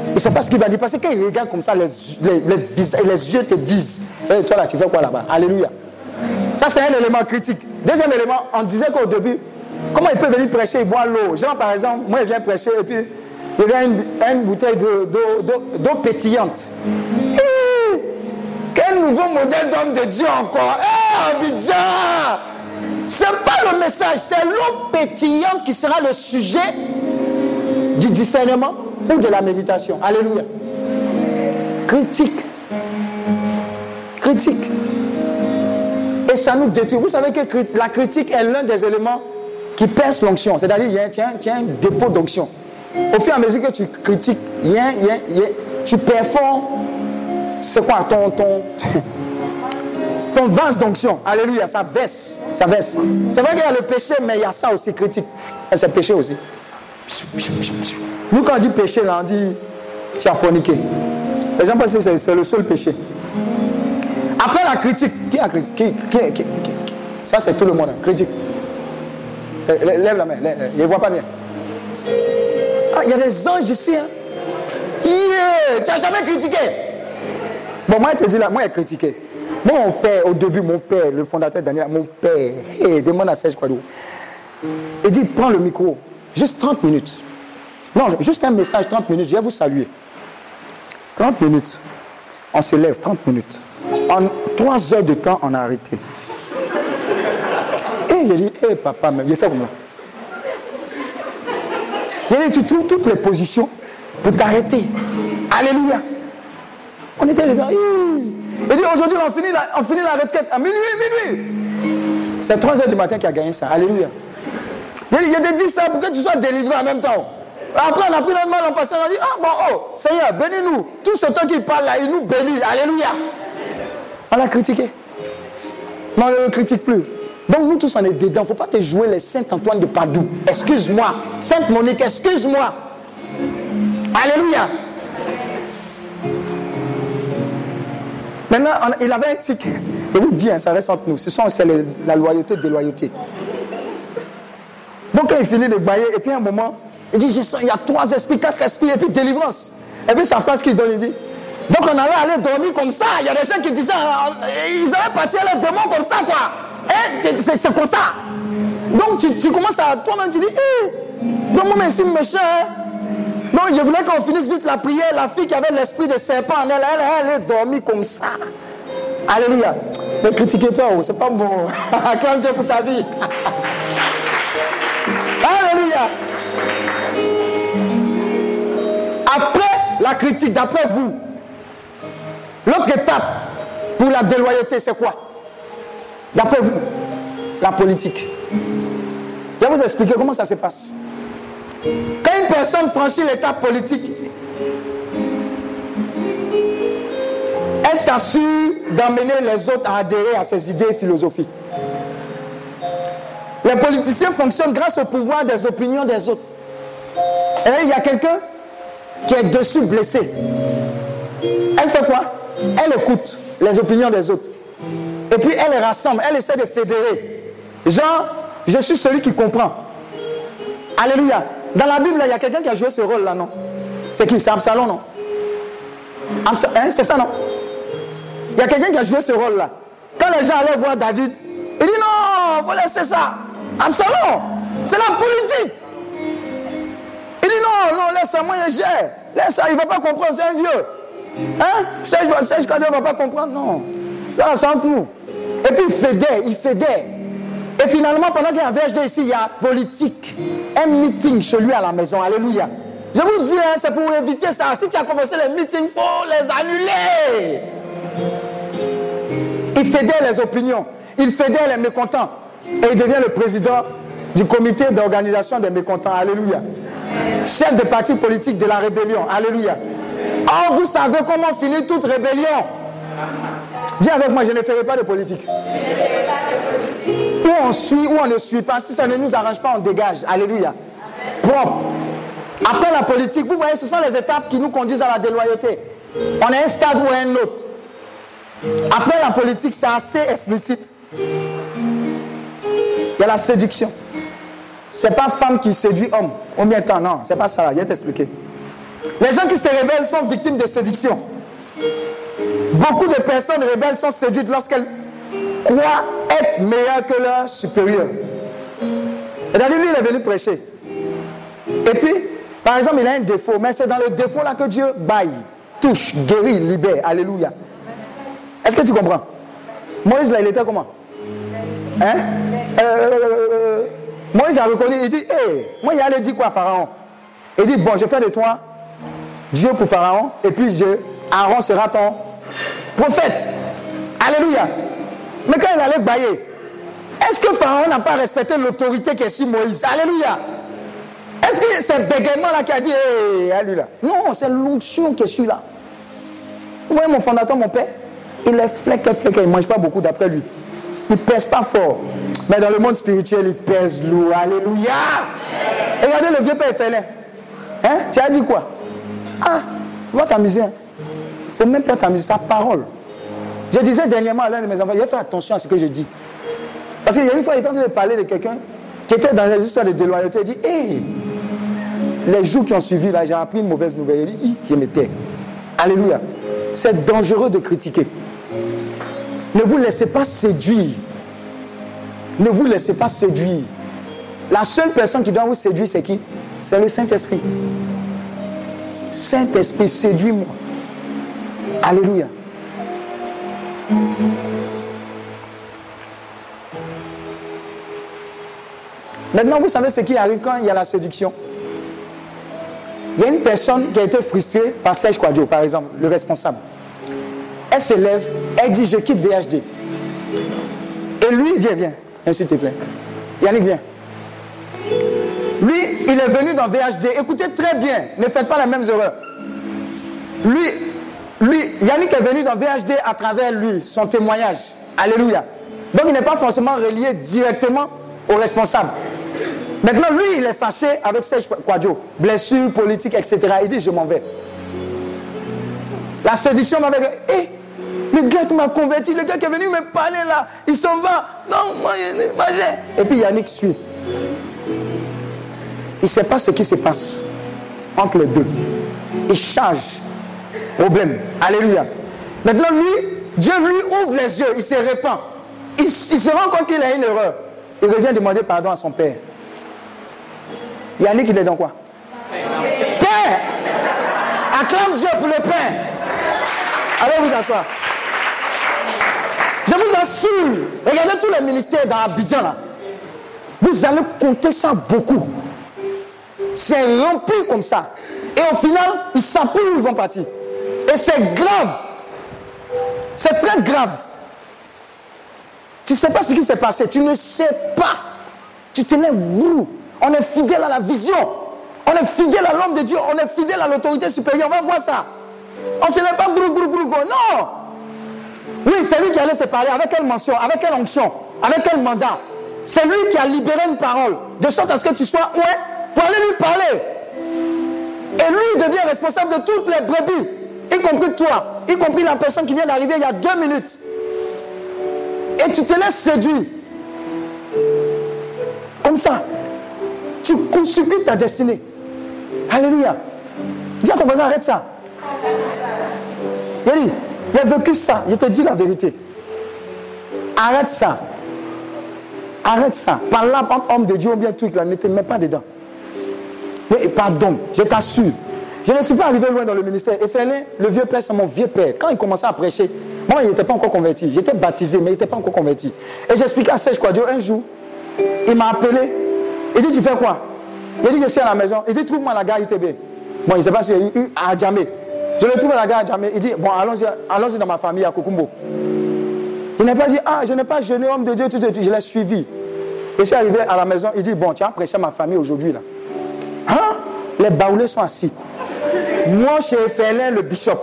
Il ne sait pas ce qu'il va dire. Parce que quand il regarde comme ça, les, les, les, yeux te disent hey, Toi là, tu fais quoi là-bas? Alléluia. Ça, c'est un élément critique. Deuxième élément, on disait qu'au début, comment il peut venir prêcher, il boit l'eau. Genre, par exemple, moi, il vient prêcher et puis il vient une, une bouteille d'eau pétillante. quel nouveau modèle d'homme de Dieu encore Hé, Abidjan Ce n'est pas le message, c'est l'eau pétillante qui sera le sujet du discernement ou de la méditation. Alléluia. Critique. Critique. Et ça nous détruit. Vous savez que la critique est l'un des éléments qui perce l'onction. C'est-à-dire, il y a un dépôt d'onction. Au fur et à mesure que tu critiques, tu performes, c'est quoi ton, ton, ton vase d'onction? Alléluia, ça baisse. Ça baisse. C'est vrai qu'il y a le péché, mais il y a ça aussi, critique. C'est péché aussi. Nous, quand on dit péché, on dit tu as forniqué. Les gens pensent que c'est le seul péché. Après la critique, qui a critiqué qui, Ça, c'est tout le monde. Hein. Critique. Lève la main. Je ne vois pas bien. Il y a des anges ici. Hein. Yeah, tu n'as jamais critiqué. Bon, moi, je te dis là, moi, j'ai critiqué. Mon père, au début, mon père, le fondateur Daniel, mon père, hey, demande à Serge Kwadou. Il dit, prends le micro, juste 30 minutes. Non, juste un message, 30 minutes, je vais vous saluer. 30 minutes. On se lève, 30 minutes. En 3 heures de temps, on a arrêté. Et j'ai dit, hé papa, mais j'ai fait comme ça. Il dit, tu trouves toutes les positions pour t'arrêter. Alléluia. On était dedans. Il dit, aujourd'hui, on finit, la, on finit la retraite à minuit, minuit. C'est 3 heures du matin qui a gagné ça. Alléluia. Il dit, je te dis ça pour que tu sois délivré en même temps. Après, on a pris notre mal en passant, on a dit, ah bon, oh, Seigneur, bénis-nous. Tout ce temps qu'il parle là, il nous bénit. Alléluia. On l'a critiqué. Non, on ne le critique plus. Donc nous tous on est dedans. Il ne faut pas te jouer les Saint-Antoine de Padoue. Excuse-moi. Sainte Monique, excuse-moi. Alléluia. Maintenant, il avait un tic. Je vous dis, hein, ça reste entre nous. Ce sont c'est la loyauté, déloyauté. Donc quand il finit de bailler, et puis à un moment, il dit, il y a trois esprits, quatre esprits, et puis délivrance. Et puis sa phrase qu'il donne, il dit, donc on allait aller dormir comme ça. Il y a des gens qui disaient, ils allaient partir les démons comme ça, quoi. Eh, c'est comme ça. Donc tu, commences à toi-même, tu dis, eh, donc moi, je suis méchant. Donc je voulais qu'on finisse vite la prière. La fille qui avait l'esprit de serpent en elle, elle, elle, est dormie comme ça. Alléluia. Ne critiquez pas, oh, c'est pas bon. Acclame Dieu pour ta vie. Alléluia. Après la critique, d'après vous, l'autre étape pour la déloyauté, c'est quoi? D'après vous, la politique. Je vais vous expliquer comment ça se passe. Quand une personne franchit l'étape politique, elle s'assure d'amener les autres à adhérer à ses idées et philosophies. Les politiciens fonctionnent grâce au pouvoir des opinions des autres. Et il y a quelqu'un qui est dessus blessé. Elle fait quoi? Elle écoute les opinions des autres. Et puis elle les rassemble, elle essaie de fédérer. Genre, je suis celui qui comprend. Alléluia. Dans la Bible, il y a quelqu'un qui a joué ce rôle-là, non? C'est qui? C'est Absalom, non? Hein? C'est ça, non? Il y a quelqu'un qui a joué ce rôle-là. Quand les gens allaient voir David, il dit non, faut laisser ça. Absalom, c'est la politique. Il dit non, non, laisse moi, je gère. Laisse ça, il ne va pas comprendre, c'est un vieux. Hein? Serge, Serge ne va pas comprendre, non. Ça, c'est entre nous. Et puis il fédère, il fédère. Et finalement, pendant qu'il y a un VHD ici, il y a politique. Un meeting chez lui à la maison. Alléluia. Je vous dis, hein, c'est pour éviter ça. Si tu as commencé les meetings, il faut les annuler. Il fédère les opinions. Il fédère les mécontents. Et il devient le président du comité d'organisation des mécontents. Alléluia. Chef de parti politique de la rébellion. Alléluia. Oh, vous savez comment finir toute rébellion. Dis avec moi, je ne ferai pas de politique. Ou on suit ou on ne suit pas. Si ça ne nous arrange pas, on dégage. Alléluia. Propre. Après la politique, vous voyez, ce sont les étapes qui nous conduisent à la déloyauté. On est un stade ou un autre. Après la politique, c'est assez explicite. Il y a la séduction. C'est pas femme qui séduit homme. Au bien temps, non, c'est pas ça. Je vais t'expliquer. Les gens qui se révèlent sont victimes de séduction. Beaucoup de personnes rebelles sont séduites lorsqu'elles croient être meilleures que leurs supérieurs. Et d'ailleurs, lui, il est venu prêcher. Et puis, par exemple, il a un défaut, mais c'est dans le défaut là que Dieu baille, touche, guérit, libère. Alléluia. Est-ce que tu comprends? Moïse, là, il était comment? Hein? Euh, euh, euh, Moïse a reconnu, il dit, hé, moi, il allait dire quoi Pharaon Il dit, bon, je fais de toi Dieu pour Pharaon, et puis je, Aaron sera ton prophète. Alléluia. Mais quand il allait bailler, est-ce que Pharaon n'a pas respecté l'autorité qui est sur Moïse? Alléluia. Est-ce que c'est bégaiement là qui a dit, hé, Non, c'est l'onction qui est sur là. Vous voyez mon fondateur, mon père? Il est fleck, fleck, il ne mange pas beaucoup d'après lui. Il pèse pas fort. Mais dans le monde spirituel, il pèse lourd. Alléluia. Regardez le vieux père Félin. Hein? Tu as dit quoi? Ah, tu vas t'amuser. Faut même pas t'amuser. Sa parole. Je disais dernièrement à l'un de mes enfants, il faire attention à ce que je dis. Parce qu'il y a une fois, il était en train de parler de quelqu'un qui était dans les histoires de déloyauté. Il dit, hé, les jours qui ont suivi, là, j'ai appris une mauvaise nouvelle. Il dit, je m'étais. Alléluia. C'est dangereux de critiquer. Ne vous laissez pas séduire. Ne vous laissez pas séduire. La seule personne qui doit vous séduire, c'est qui? C'est le Saint-Esprit. Saint-Esprit, séduis-moi. Alléluia. Maintenant, vous savez ce qui arrive quand il y a la séduction. Il y a une personne qui a été frustrée par Serge Quadio, par exemple, le responsable. Elle se lève, elle dit Je quitte VHD. Et lui, viens, viens, viens s'il te plaît. Yannick, viens. Lui, il est venu dans VHD. Écoutez très bien, ne faites pas les mêmes erreurs. Lui, lui, Yannick est venu dans VHD à travers lui, son témoignage. Alléluia. Donc il n'est pas forcément relié directement au responsable. Maintenant, lui, il est fâché avec Serge Quadio. Blessure, politique, etc. Il dit, je m'en vais. La séduction m'avait dit, hé, le gars qui m'a converti, le gars qui est venu me parler là, il s'en va. Non, moi, je Et puis Yannick suit. Il ne sait pas ce qui se passe entre les deux. Il change. Problème. Alléluia. Maintenant, lui, Dieu lui ouvre les yeux, il se répand. Il, se rend compte qu'il a une erreur. Il revient demander pardon à son père. Yannick, il est dans quoi? Père Acclame Dieu pour le pain. Allez vous asseoir. Je vous assure, regardez tous les ministères dans Abidjan là. Vous allez compter ça beaucoup. C'est rempli comme ça. Et au final, ils savent où ils vont partir. Et c'est grave. C'est très grave. Tu ne sais pas ce qui s'est passé. Tu ne sais pas. Tu te lèves brou. On est fidèle à la vision. On est fidèle à l'homme de Dieu. On est fidèle à l'autorité supérieure. On va voir ça. On ne se lève pas brou, brou, brou, Non. Oui, c'est lui qui allait te parler. Avec quelle mention Avec quelle onction Avec quel mandat C'est lui qui a libéré une parole. De sorte à ce que tu sois ouais pour aller lui parler. Et lui, devient responsable de toutes les brebis, y compris toi, y compris la personne qui vient d'arriver il y a deux minutes. Et tu te laisses séduire. Comme ça. Tu consultes ta destinée. Alléluia. Dis à ton voisin, arrête ça. Il a vécu ça. Je te dis la vérité. Arrête ça. Arrête ça. Par là, homme de Dieu ou bien truc là, ne te mets pas dedans. Mais pardon, je t'assure. Je ne suis pas arrivé loin dans le ministère. Et Félin, le vieux père, c'est mon vieux père. Quand il commençait à prêcher, moi, il n'était pas encore converti. J'étais baptisé, mais il n'était pas encore converti. Et j'expliquais à Serge Quadio un jour, il m'a appelé. Il dit, tu fais quoi? Il dit, je suis à la maison. Il dit, trouve-moi la gare UTB. Bon, il ne sait pas si il eu à Djamé. Je le trouve à la gare à Djamé. Il dit, bon, allons-y allons dans ma famille à Kokumbo. Il n'a pas dit, ah, je n'ai pas jeûné, homme de Dieu, tout, tout, tout. Je l'ai suivi. Et suis arrivé à la maison. Il dit, bon, tu as prêché ma famille aujourd'hui, là. Hein? Les baoulés sont assis. Moi, chez Félin, le bishop.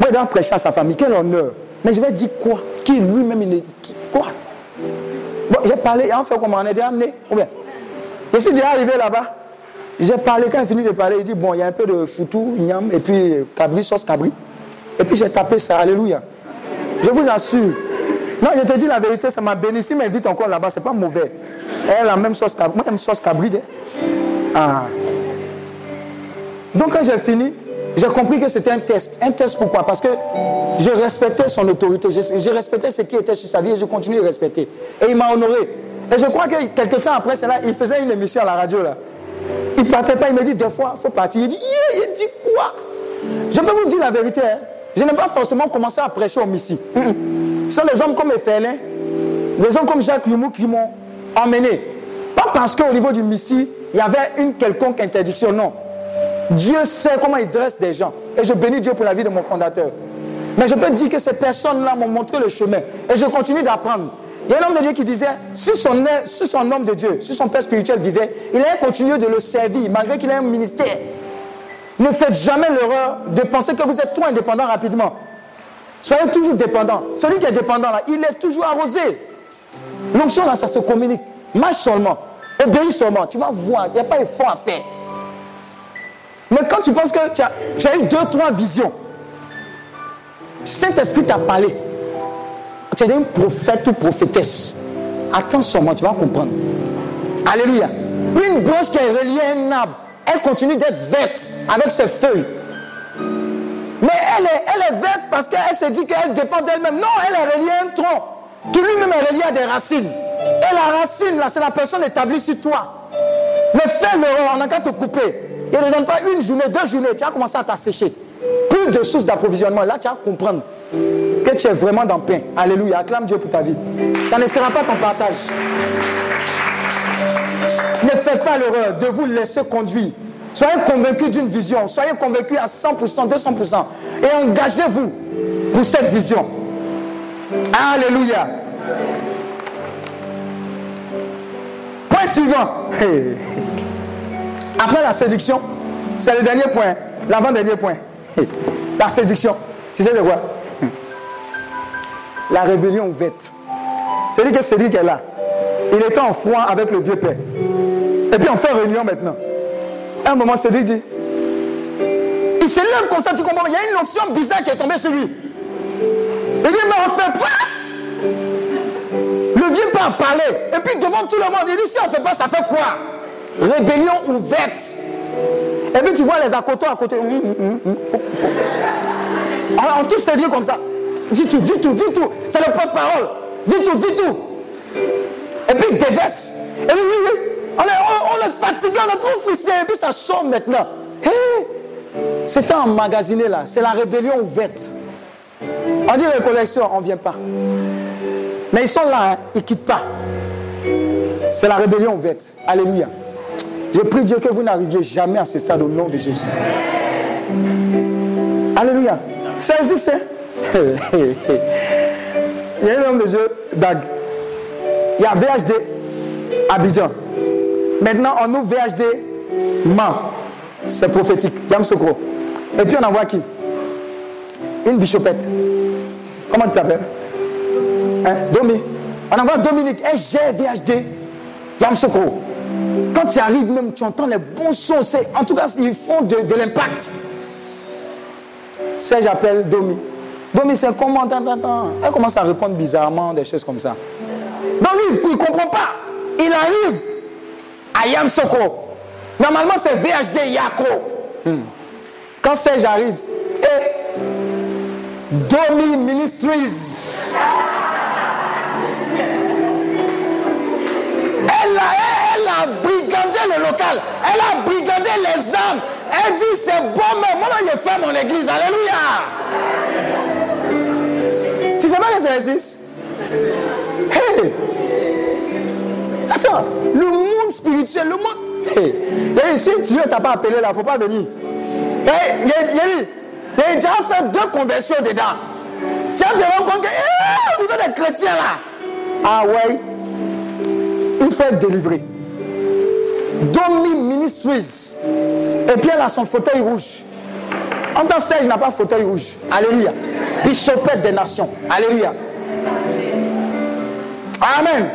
Moi, doit prêcher à sa famille. Quel honneur. Mais je vais dire quoi? Qui lui-même, il est. Quoi? Bon, j'ai parlé, en fait, comment on est déjà amené bien? Je suis déjà arrivé là-bas. J'ai parlé, quand il finit de parler, il dit Bon, il y a un peu de foutou, ignam, et puis cabri, sauce cabri. Et puis j'ai tapé ça, Alléluia. Je vous assure. Non, je te dis la vérité, ça m'a béni. Si m'invite encore là-bas, c'est pas mauvais. Elle a la même sauce cabri. Moi, j'aime sauce cabri. Ah. Donc, quand j'ai fini, j'ai compris que c'était un test. Un test pourquoi? Parce que je respectais son autorité, je, respectais ce qui était sur sa vie et je continue de respecter. Et il m'a honoré. Et je crois que quelques temps après cela, il faisait une émission à la radio là. Il ne partait pas, il me dit des fois, il faut partir. Il dit, il dit quoi? Je peux vous dire la vérité. Hein. Je n'ai pas forcément commencé à prêcher au Messie. Ce sont les hommes comme Ephelin, les hommes comme Jacques Lumou qui m'ont emmené. Pas parce qu'au niveau du Messie, il y avait une quelconque interdiction, non. Dieu sait comment il dresse des gens. Et je bénis Dieu pour la vie de mon fondateur. Mais je peux dire que ces personnes-là m'ont montré le chemin. Et je continue d'apprendre. Il y a un homme de Dieu qui disait, si son, si son homme de Dieu, si son père spirituel vivait, il allait continuer de le servir, malgré qu'il ait un ministère. Ne faites jamais l'erreur de penser que vous êtes trop indépendant rapidement. Soyez toujours dépendant. Celui qui est dépendant là, il est toujours arrosé. L'onction là, ça se communique. Marche seulement. Obéis seulement. Tu vas voir, il n'y a pas d'effort à faire. Mais quand tu penses que tu as, eu deux, trois visions, Saint-Esprit t'a parlé. Tu es un prophète ou prophétesse. Attends seulement, tu vas comprendre. Alléluia. Une branche qui est reliée à un arbre, elle continue d'être verte avec ses feuilles. Mais elle est, elle est verte parce qu'elle se dit qu'elle dépend d'elle-même. Non, elle est reliée à un tronc qui lui-même est relié à des racines. Et la racine, là, c'est la personne établie sur toi. Mais fais l'erreur, on n'a qu'à te couper. Il ne donne pas une journée, deux journées, tu vas commencer à t'assécher. Plus de sources d'approvisionnement. Là, tu vas comprendre que tu es vraiment dans le pain. Alléluia. Acclame Dieu pour ta vie. Ça ne sera pas ton partage. Ne faites pas l'erreur de vous laisser conduire. Soyez convaincus d'une vision. Soyez convaincus à 100%, 200%. Et engagez-vous pour cette vision. Alléluia. Point suivant. Après la séduction, c'est le dernier point, l'avant-dernier point. La séduction. Tu sais de quoi? La rébellion ouverte. C'est lui que Cédric est là. Il était en froid avec le vieux père. Et puis on fait réunion maintenant. À un moment, Cédric dit Il s'élève comme ça, tu comprends? Il y a une notion bizarre qui est tombée sur lui. Il dit Mais on ne fait pas. Le vieux père parlait. Et puis devant tout le monde, il dit Si on ne fait pas, ça fait quoi? Rébellion ouverte. Et puis tu vois les accotos à côté. Hum, hum, hum, on, on tous dit comme ça. Dis tout, dis tout, dis tout. C'est le porte-parole. Dis tout, dis tout. Et puis il déverse. Et oui, oui, oui. On est, on, est fatigué, on est trop frustré. Et puis ça sort maintenant. Hey, C'était emmagasiné là. C'est la rébellion ouverte. On dit récollection, on ne vient pas. Mais ils sont là, hein. ils ne quittent pas. C'est la rébellion ouverte. Alléluia. Je prie Dieu que vous n'arriviez jamais à ce stade au nom de Jésus. Alléluia. Saisissez. Il y a un homme de Dieu, Dag. Il y a VHD, Abidjan. Maintenant, on ouvre VHD, Man. C'est prophétique. Yam Sokro. Et puis on envoie qui? Une bichopette. Comment tu t'appelles? Hein? Domi. On envoie Dominique. Un VHD, Yam Sokro. Quand tu arrives même, tu entends les bons sons. En tout cas, ils font de, l'impact. C'est j'appelle Domi. Domi, c'est comment? Elle commence à répondre bizarrement, des choses comme ça. Donc lui, il ne comprend pas. Il arrive à Yamsoko. Normalement, c'est VHD Yako. Hmm. Quand Serge arrive, Domi Ministries. A brigandé le local. Elle a brigandé les âmes. Elle dit c'est bon, mais moi je fais mon église. Alléluia. Tu sais pas que ça existe? Hey! Attends, le monde spirituel, le monde. Hey. si Dieu t'a pas appelé là, il faut pas venir. Hey, il a déjà fait deux conversions dedans. Tu as te rends compte que, niveau des chrétiens là. Ah ouais, il faut être délivré. Domi Ministries. Et puis elle a son fauteuil rouge. En tant que n'a pas fauteuil rouge. Alléluia. Bichopette des nations. Alléluia. Amen.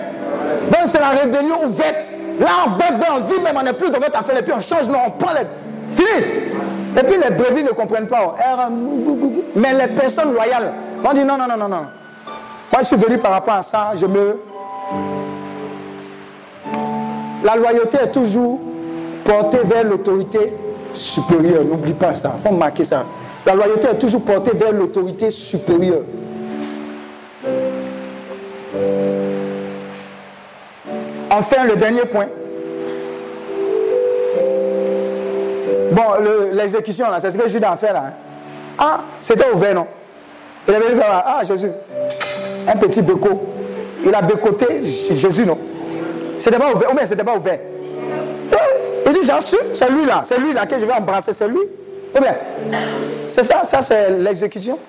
Donc c'est la rébellion ouverte. Là, on bébé, on dit même on n'est plus dans votre affaire, et puis on change, non, on prend les. Fini. Et puis les brebis ne comprennent pas. Mais les personnes loyales vont dire non, non, non, non, non. Moi, je suis venu par rapport à ça, je me. La loyauté est toujours portée vers l'autorité supérieure. N'oublie pas ça. Il faut marquer ça. La loyauté est toujours portée vers l'autorité supérieure. Enfin, le dernier point. Bon, l'exécution, c'est ce que Judas a fait là. Hein. Ah, c'était ouvert, non? Il avait dit, ah, Jésus, un petit béco. Il a bécoté Jésus, non? C'était pas ouvert, pas ouvert. Eh, il dit, j'en suis, c'est lui là, c'est lui là que je vais embrasser, c'est lui. Ou bien, c'est ça, ça c'est l'exécution.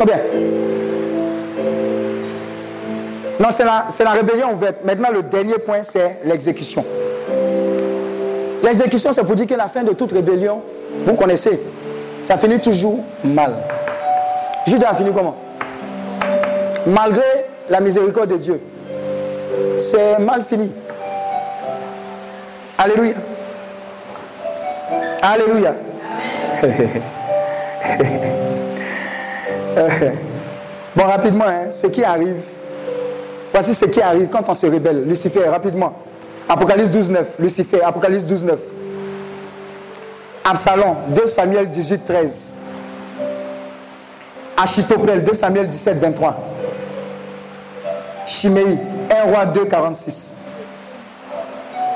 Ou bien, non, c'est la, rébellion ouverte. Maintenant, le dernier point, c'est l'exécution. L'exécution, c'est pour dire que la fin de toute rébellion, vous connaissez, ça finit toujours mal. Judas a fini comment? Malgré la miséricorde de Dieu, c'est mal fini. Alléluia. Alléluia. bon, rapidement, hein, ce qui arrive Voici ce qui arrive quand on se rebelle. Lucifer, rapidement. Apocalypse 12, 9. Lucifer, Apocalypse 12, 9. Absalom, 2 Samuel 18, 13. Achitopel, 2 Samuel 17, 23. Chiméi, 1 roi 2, 46.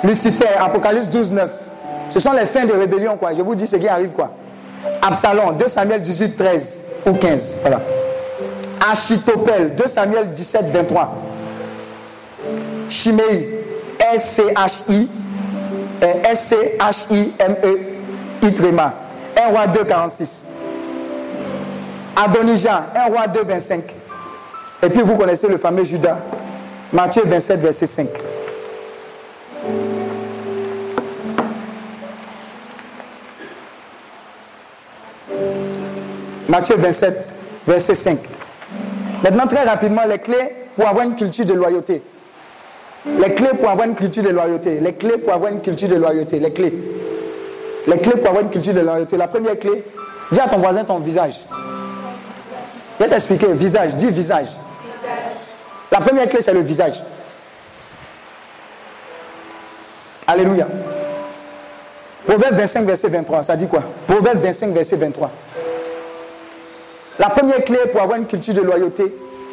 Lucifer, Apocalypse 12, 9. Ce sont les fins de rébellion, quoi. Je vous dis ce qui arrive, quoi. Absalom, 2 Samuel 18, 13 ou 15. Voilà. Achitopel, 2 Samuel 17, 23. Chiméi, S-C-H-I, S-C-H-I-M-E, Itrema, 1 roi 2, 46. Adonijah, 1 roi 2, 25. Et puis vous connaissez le fameux Judas, Matthieu 27, verset 5. Matthieu 27, verset 5. Maintenant, très rapidement, les clés pour avoir une culture de loyauté. Les clés pour avoir une culture de loyauté. Les clés pour avoir une culture de loyauté. Les clés. Les clés pour avoir une culture de loyauté. La première clé, dis à ton voisin ton visage. Je vais t'expliquer. Visage, dis visage. La première clé, c'est le visage. Alléluia. Proverbe 25, verset 23, ça dit quoi? Proverbe 25, verset 23. La première clé pour avoir une culture de loyauté,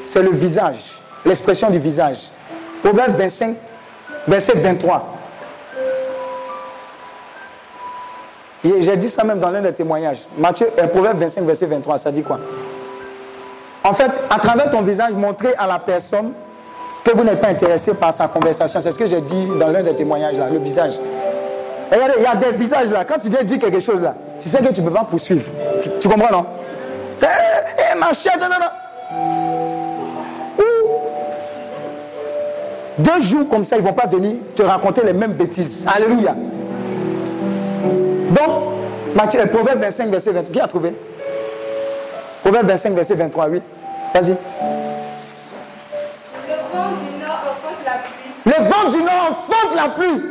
c'est le visage, l'expression du visage. Proverbe 25, verset 23. J'ai dit ça même dans l'un des témoignages. Matthieu, euh, Proverbe 25, verset 23, ça dit quoi? En fait, à travers ton visage, montrer à la personne que vous n'êtes pas intéressé par sa conversation. C'est ce que j'ai dit dans l'un des témoignages là, le visage. regardez, il y a des visages là. Quand tu viens dire quelque chose là, tu sais que tu ne peux pas poursuivre. tu comprends, non? Eh, ma chère, non, non. Deux jours comme ça, ils ne vont pas venir te raconter les mêmes bêtises. Alléluia. Donc, Matthieu, Proverbe 25, verset 23. Qui a trouvé? Proverbe 25, verset 23, oui. Vas-y. Le vent du nord enfante la pluie. Le vent du nord enfante la pluie.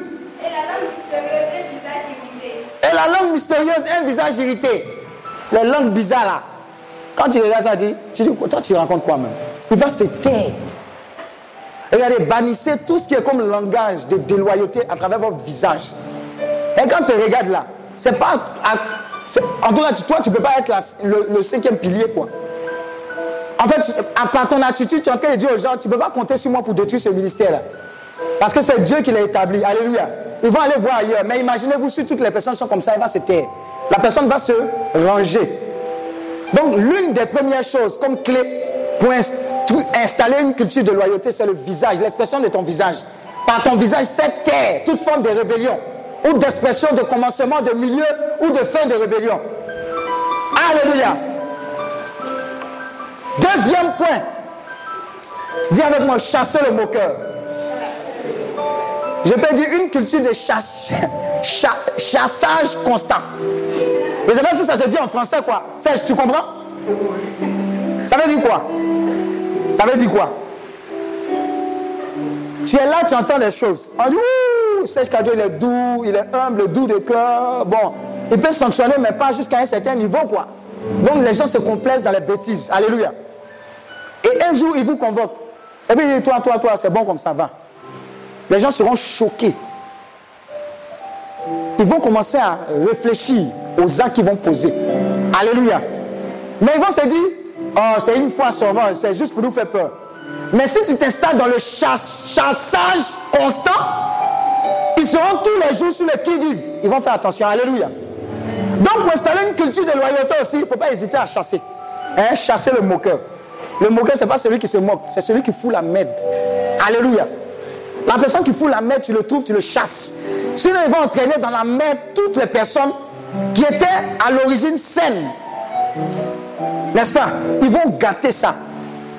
Et la langue mystérieuse, un visage irrité. Et la langue mystérieuse, un visage irrité. Les langues bizarres là. Quand tu regardes ça, tu dis, toi tu racontes quoi même? Il va se taire. Regardez, bannissez tout ce qui est comme langage de déloyauté à travers votre visage. Et quand tu regardes là, c'est pas. En tout cas, toi, tu ne peux pas être le, cinquième pilier, quoi. En fait, à part ton attitude, tu es en train de dire aux gens, tu ne peux pas compter sur moi pour détruire ce ministère-là. Parce que c'est Dieu qui l'a établi. Alléluia. Ils vont aller voir ailleurs. Mais imaginez-vous si toutes les personnes sont comme ça, il va se taire. La personne va se ranger. Donc l'une des premières choses comme clé pour installer une culture de loyauté, c'est le visage, l'expression de ton visage. Par ton visage, fais taire toute forme de rébellion ou d'expression de commencement, de milieu ou de fin de rébellion. Alléluia. Deuxième point. Dis avec moi, chasser le moqueur. Je peux dire une culture de chassage constant. Je ne sais pas si ça se dit en français quoi? Serge, tu comprends? Ça veut dire quoi? Ça veut dire quoi? Tu es là, tu entends des choses. On dit, ouh, Serge il est doux, il est humble, doux de cœur. Bon, il peut sanctionner, mais pas jusqu'à un certain niveau, quoi. Donc les gens se complaisent dans les bêtises. Alléluia. Et un jour, il vous convoque. Et puis toi, toi, toi, c'est bon comme ça va. Les gens seront choqués. Ils vont commencer à réfléchir aux actes qu'ils vont poser. Alléluia. Mais ils vont se dire, oh, c'est une fois sauveur, c'est juste pour nous faire peur. Mais si tu t'installes dans le chassage constant, ils seront tous les jours sur le qui-vive. Ils vont faire attention. Alléluia. Donc, pour installer une culture de loyauté aussi, il ne faut pas hésiter à chasser. Hein, chasser le moqueur. Le moqueur, ce n'est pas celui qui se moque, c'est celui qui fout la merde. Alléluia. La personne qui fout la merde, tu le trouves, tu le chasses. Sinon, il va entraîner dans la merde toutes les personnes qui étaient à l'origine saines. N'est-ce pas? Ils vont gâter ça.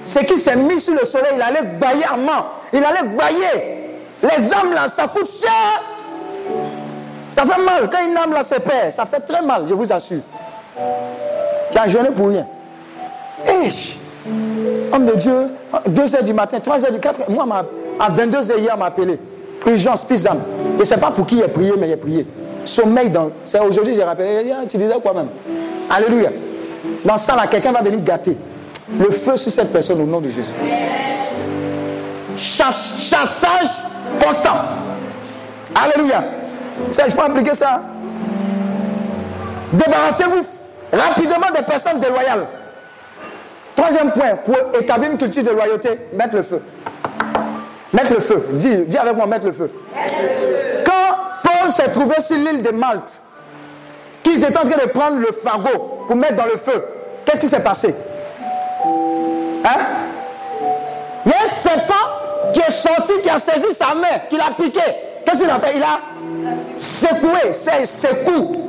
C'est qui s'est mis sur le soleil, il allait bailler à main. Il allait bailler. Les âmes là, ça coûte cher. Ça fait mal. Quand une âme là se perd, ça fait très mal, je vous assure. Tu as jeûné pour rien. Eich. Homme de Dieu, 2h du matin, 3h du 4 Moi, à 22h hier, m'a appelé. Urgence, pisam. Je ne sais pas pour qui il a prié, mais il a prié. Sommeil dans. C'est aujourd'hui, j'ai rappelé. Tu disais quoi même? Alléluia. Dans ça, là, quelqu'un va venir gâter. Le feu sur cette personne au nom de Jésus. chassage constant. Alléluia. Ça, je peux appliquer ça. Débarrassez-vous rapidement des personnes déloyales. Troisième point, pour établir une culture de loyauté, mettre le feu. Mettre le feu. Dis, dis avec moi, mettre le feu. Quand Paul s'est trouvé sur l'île de Malte, qu'ils étaient en train de prendre le fagot pour mettre dans le feu, qu'est-ce qui s'est passé? Hein? Il y a un serpent qui est sorti, qui a saisi sa main, qui l'a piqué. Qu'est-ce qu'il a fait? Il a secoué coups.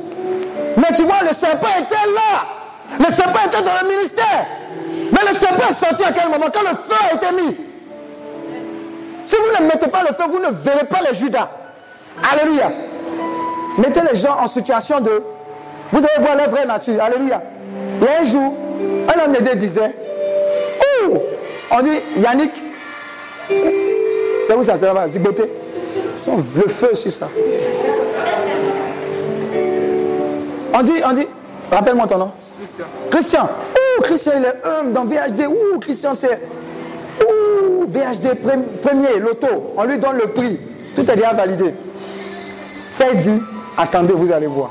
Mais tu vois, le serpent était là. Le serpent était dans le ministère. Mais le serpent est sorti à quel moment? Quand le feu a été mis. Si vous ne mettez pas le feu, vous ne verrez pas les Judas. Alléluia. Mettez les gens en situation de... Vous allez voir la vraie nature. Alléluia. Il y a un jour, un homme de Dieu disait, oh, on dit, Yannick, c'est où ça, ça va, zigoté? Le feu sur ça. On dit, on dit, rappelle-moi ton nom. Christian. Christian. Oh, Christian, il est homme dans VHD. Ouh, Christian, c'est. Ouh, VHD premier, loto. On lui donne le prix. Tout est déjà validé. C'est dit, attendez, vous allez voir.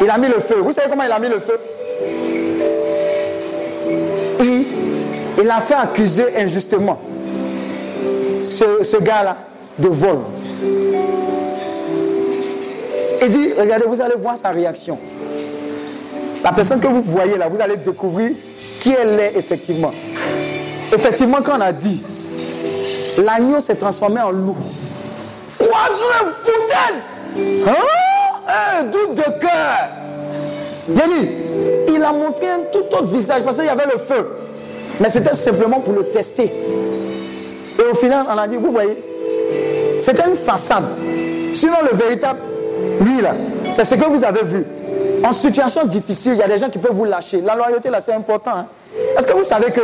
Il a mis le feu. Vous savez comment il a mis le feu? Il, il a fait accuser injustement ce, gars-là de vol. Il dit, regardez, vous allez voir sa réaction. La personne que vous voyez là, vous allez découvrir qui elle est effectivement. Effectivement, quand on a dit, l'agneau s'est transformé en loup. Quoi, foutaise Hein? Un doute de cœur. Il a montré un tout autre visage parce qu'il y avait le feu. Mais c'était simplement pour le tester. Et au final, on a dit, vous voyez, c'était une façade. Sinon, le véritable, lui là, c'est ce que vous avez vu. En situation difficile, il y a des gens qui peuvent vous lâcher. La loyauté, là, c'est important. Hein. Est-ce que vous savez que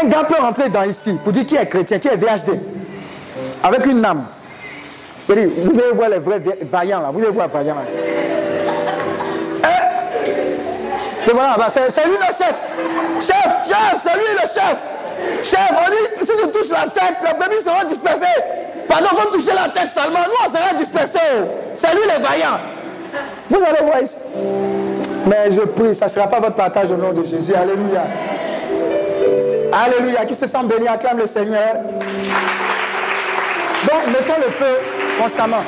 un gars peut rentrer dans ici pour dire qui est chrétien, qui est VHD, avec une âme. vous allez voir les vrais vaillants là, vous allez voir vaillants. Et voilà, bah, c'est lui le chef. Chef, chef, c'est lui le chef. Chef, on dit, si tu touches la tête, les bébés seront dispersés. Pardon, vous touchez la tête seulement, nous on sera dispersés. C'est lui les vaillants. Vous allez voir ici. Mais je prie, ça ne sera pas votre partage au nom de Jésus. Alléluia. Alléluia. Qui se sent béni, acclame le Seigneur. Donc, mettons le feu constamment.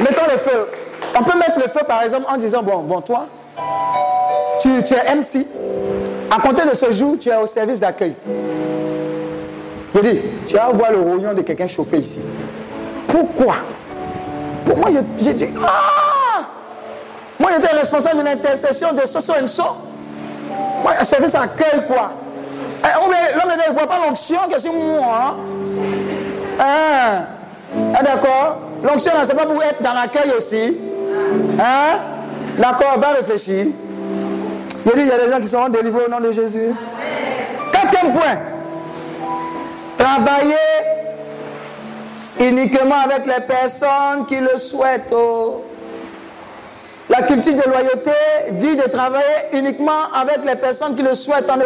Mettons le feu. On peut mettre le feu, par exemple, en disant, bon, bon, toi, tu, tu es MC. À compter de ce jour, tu es au service d'accueil. Je dis, tu vas voir le rognon de quelqu'un chauffé ici. Pourquoi? Pour moi, j'ai dit, ah Moi, j'étais responsable d'une intercession de Soso so. Moi, un service d'accueil, quoi. Eh, l'homme ne voit pas l'onction que c'est moi. Hein? hein? Ah, d'accord L'onction, c'est pas pour être dans l'accueil aussi. Hein? D'accord, va réfléchir. Il dit, il y a des gens qui seront délivrés au nom de Jésus. Quatrième point. Travailler uniquement avec les personnes qui le souhaitent. Oh. La culture de loyauté dit de travailler uniquement avec les personnes qui le souhaitent en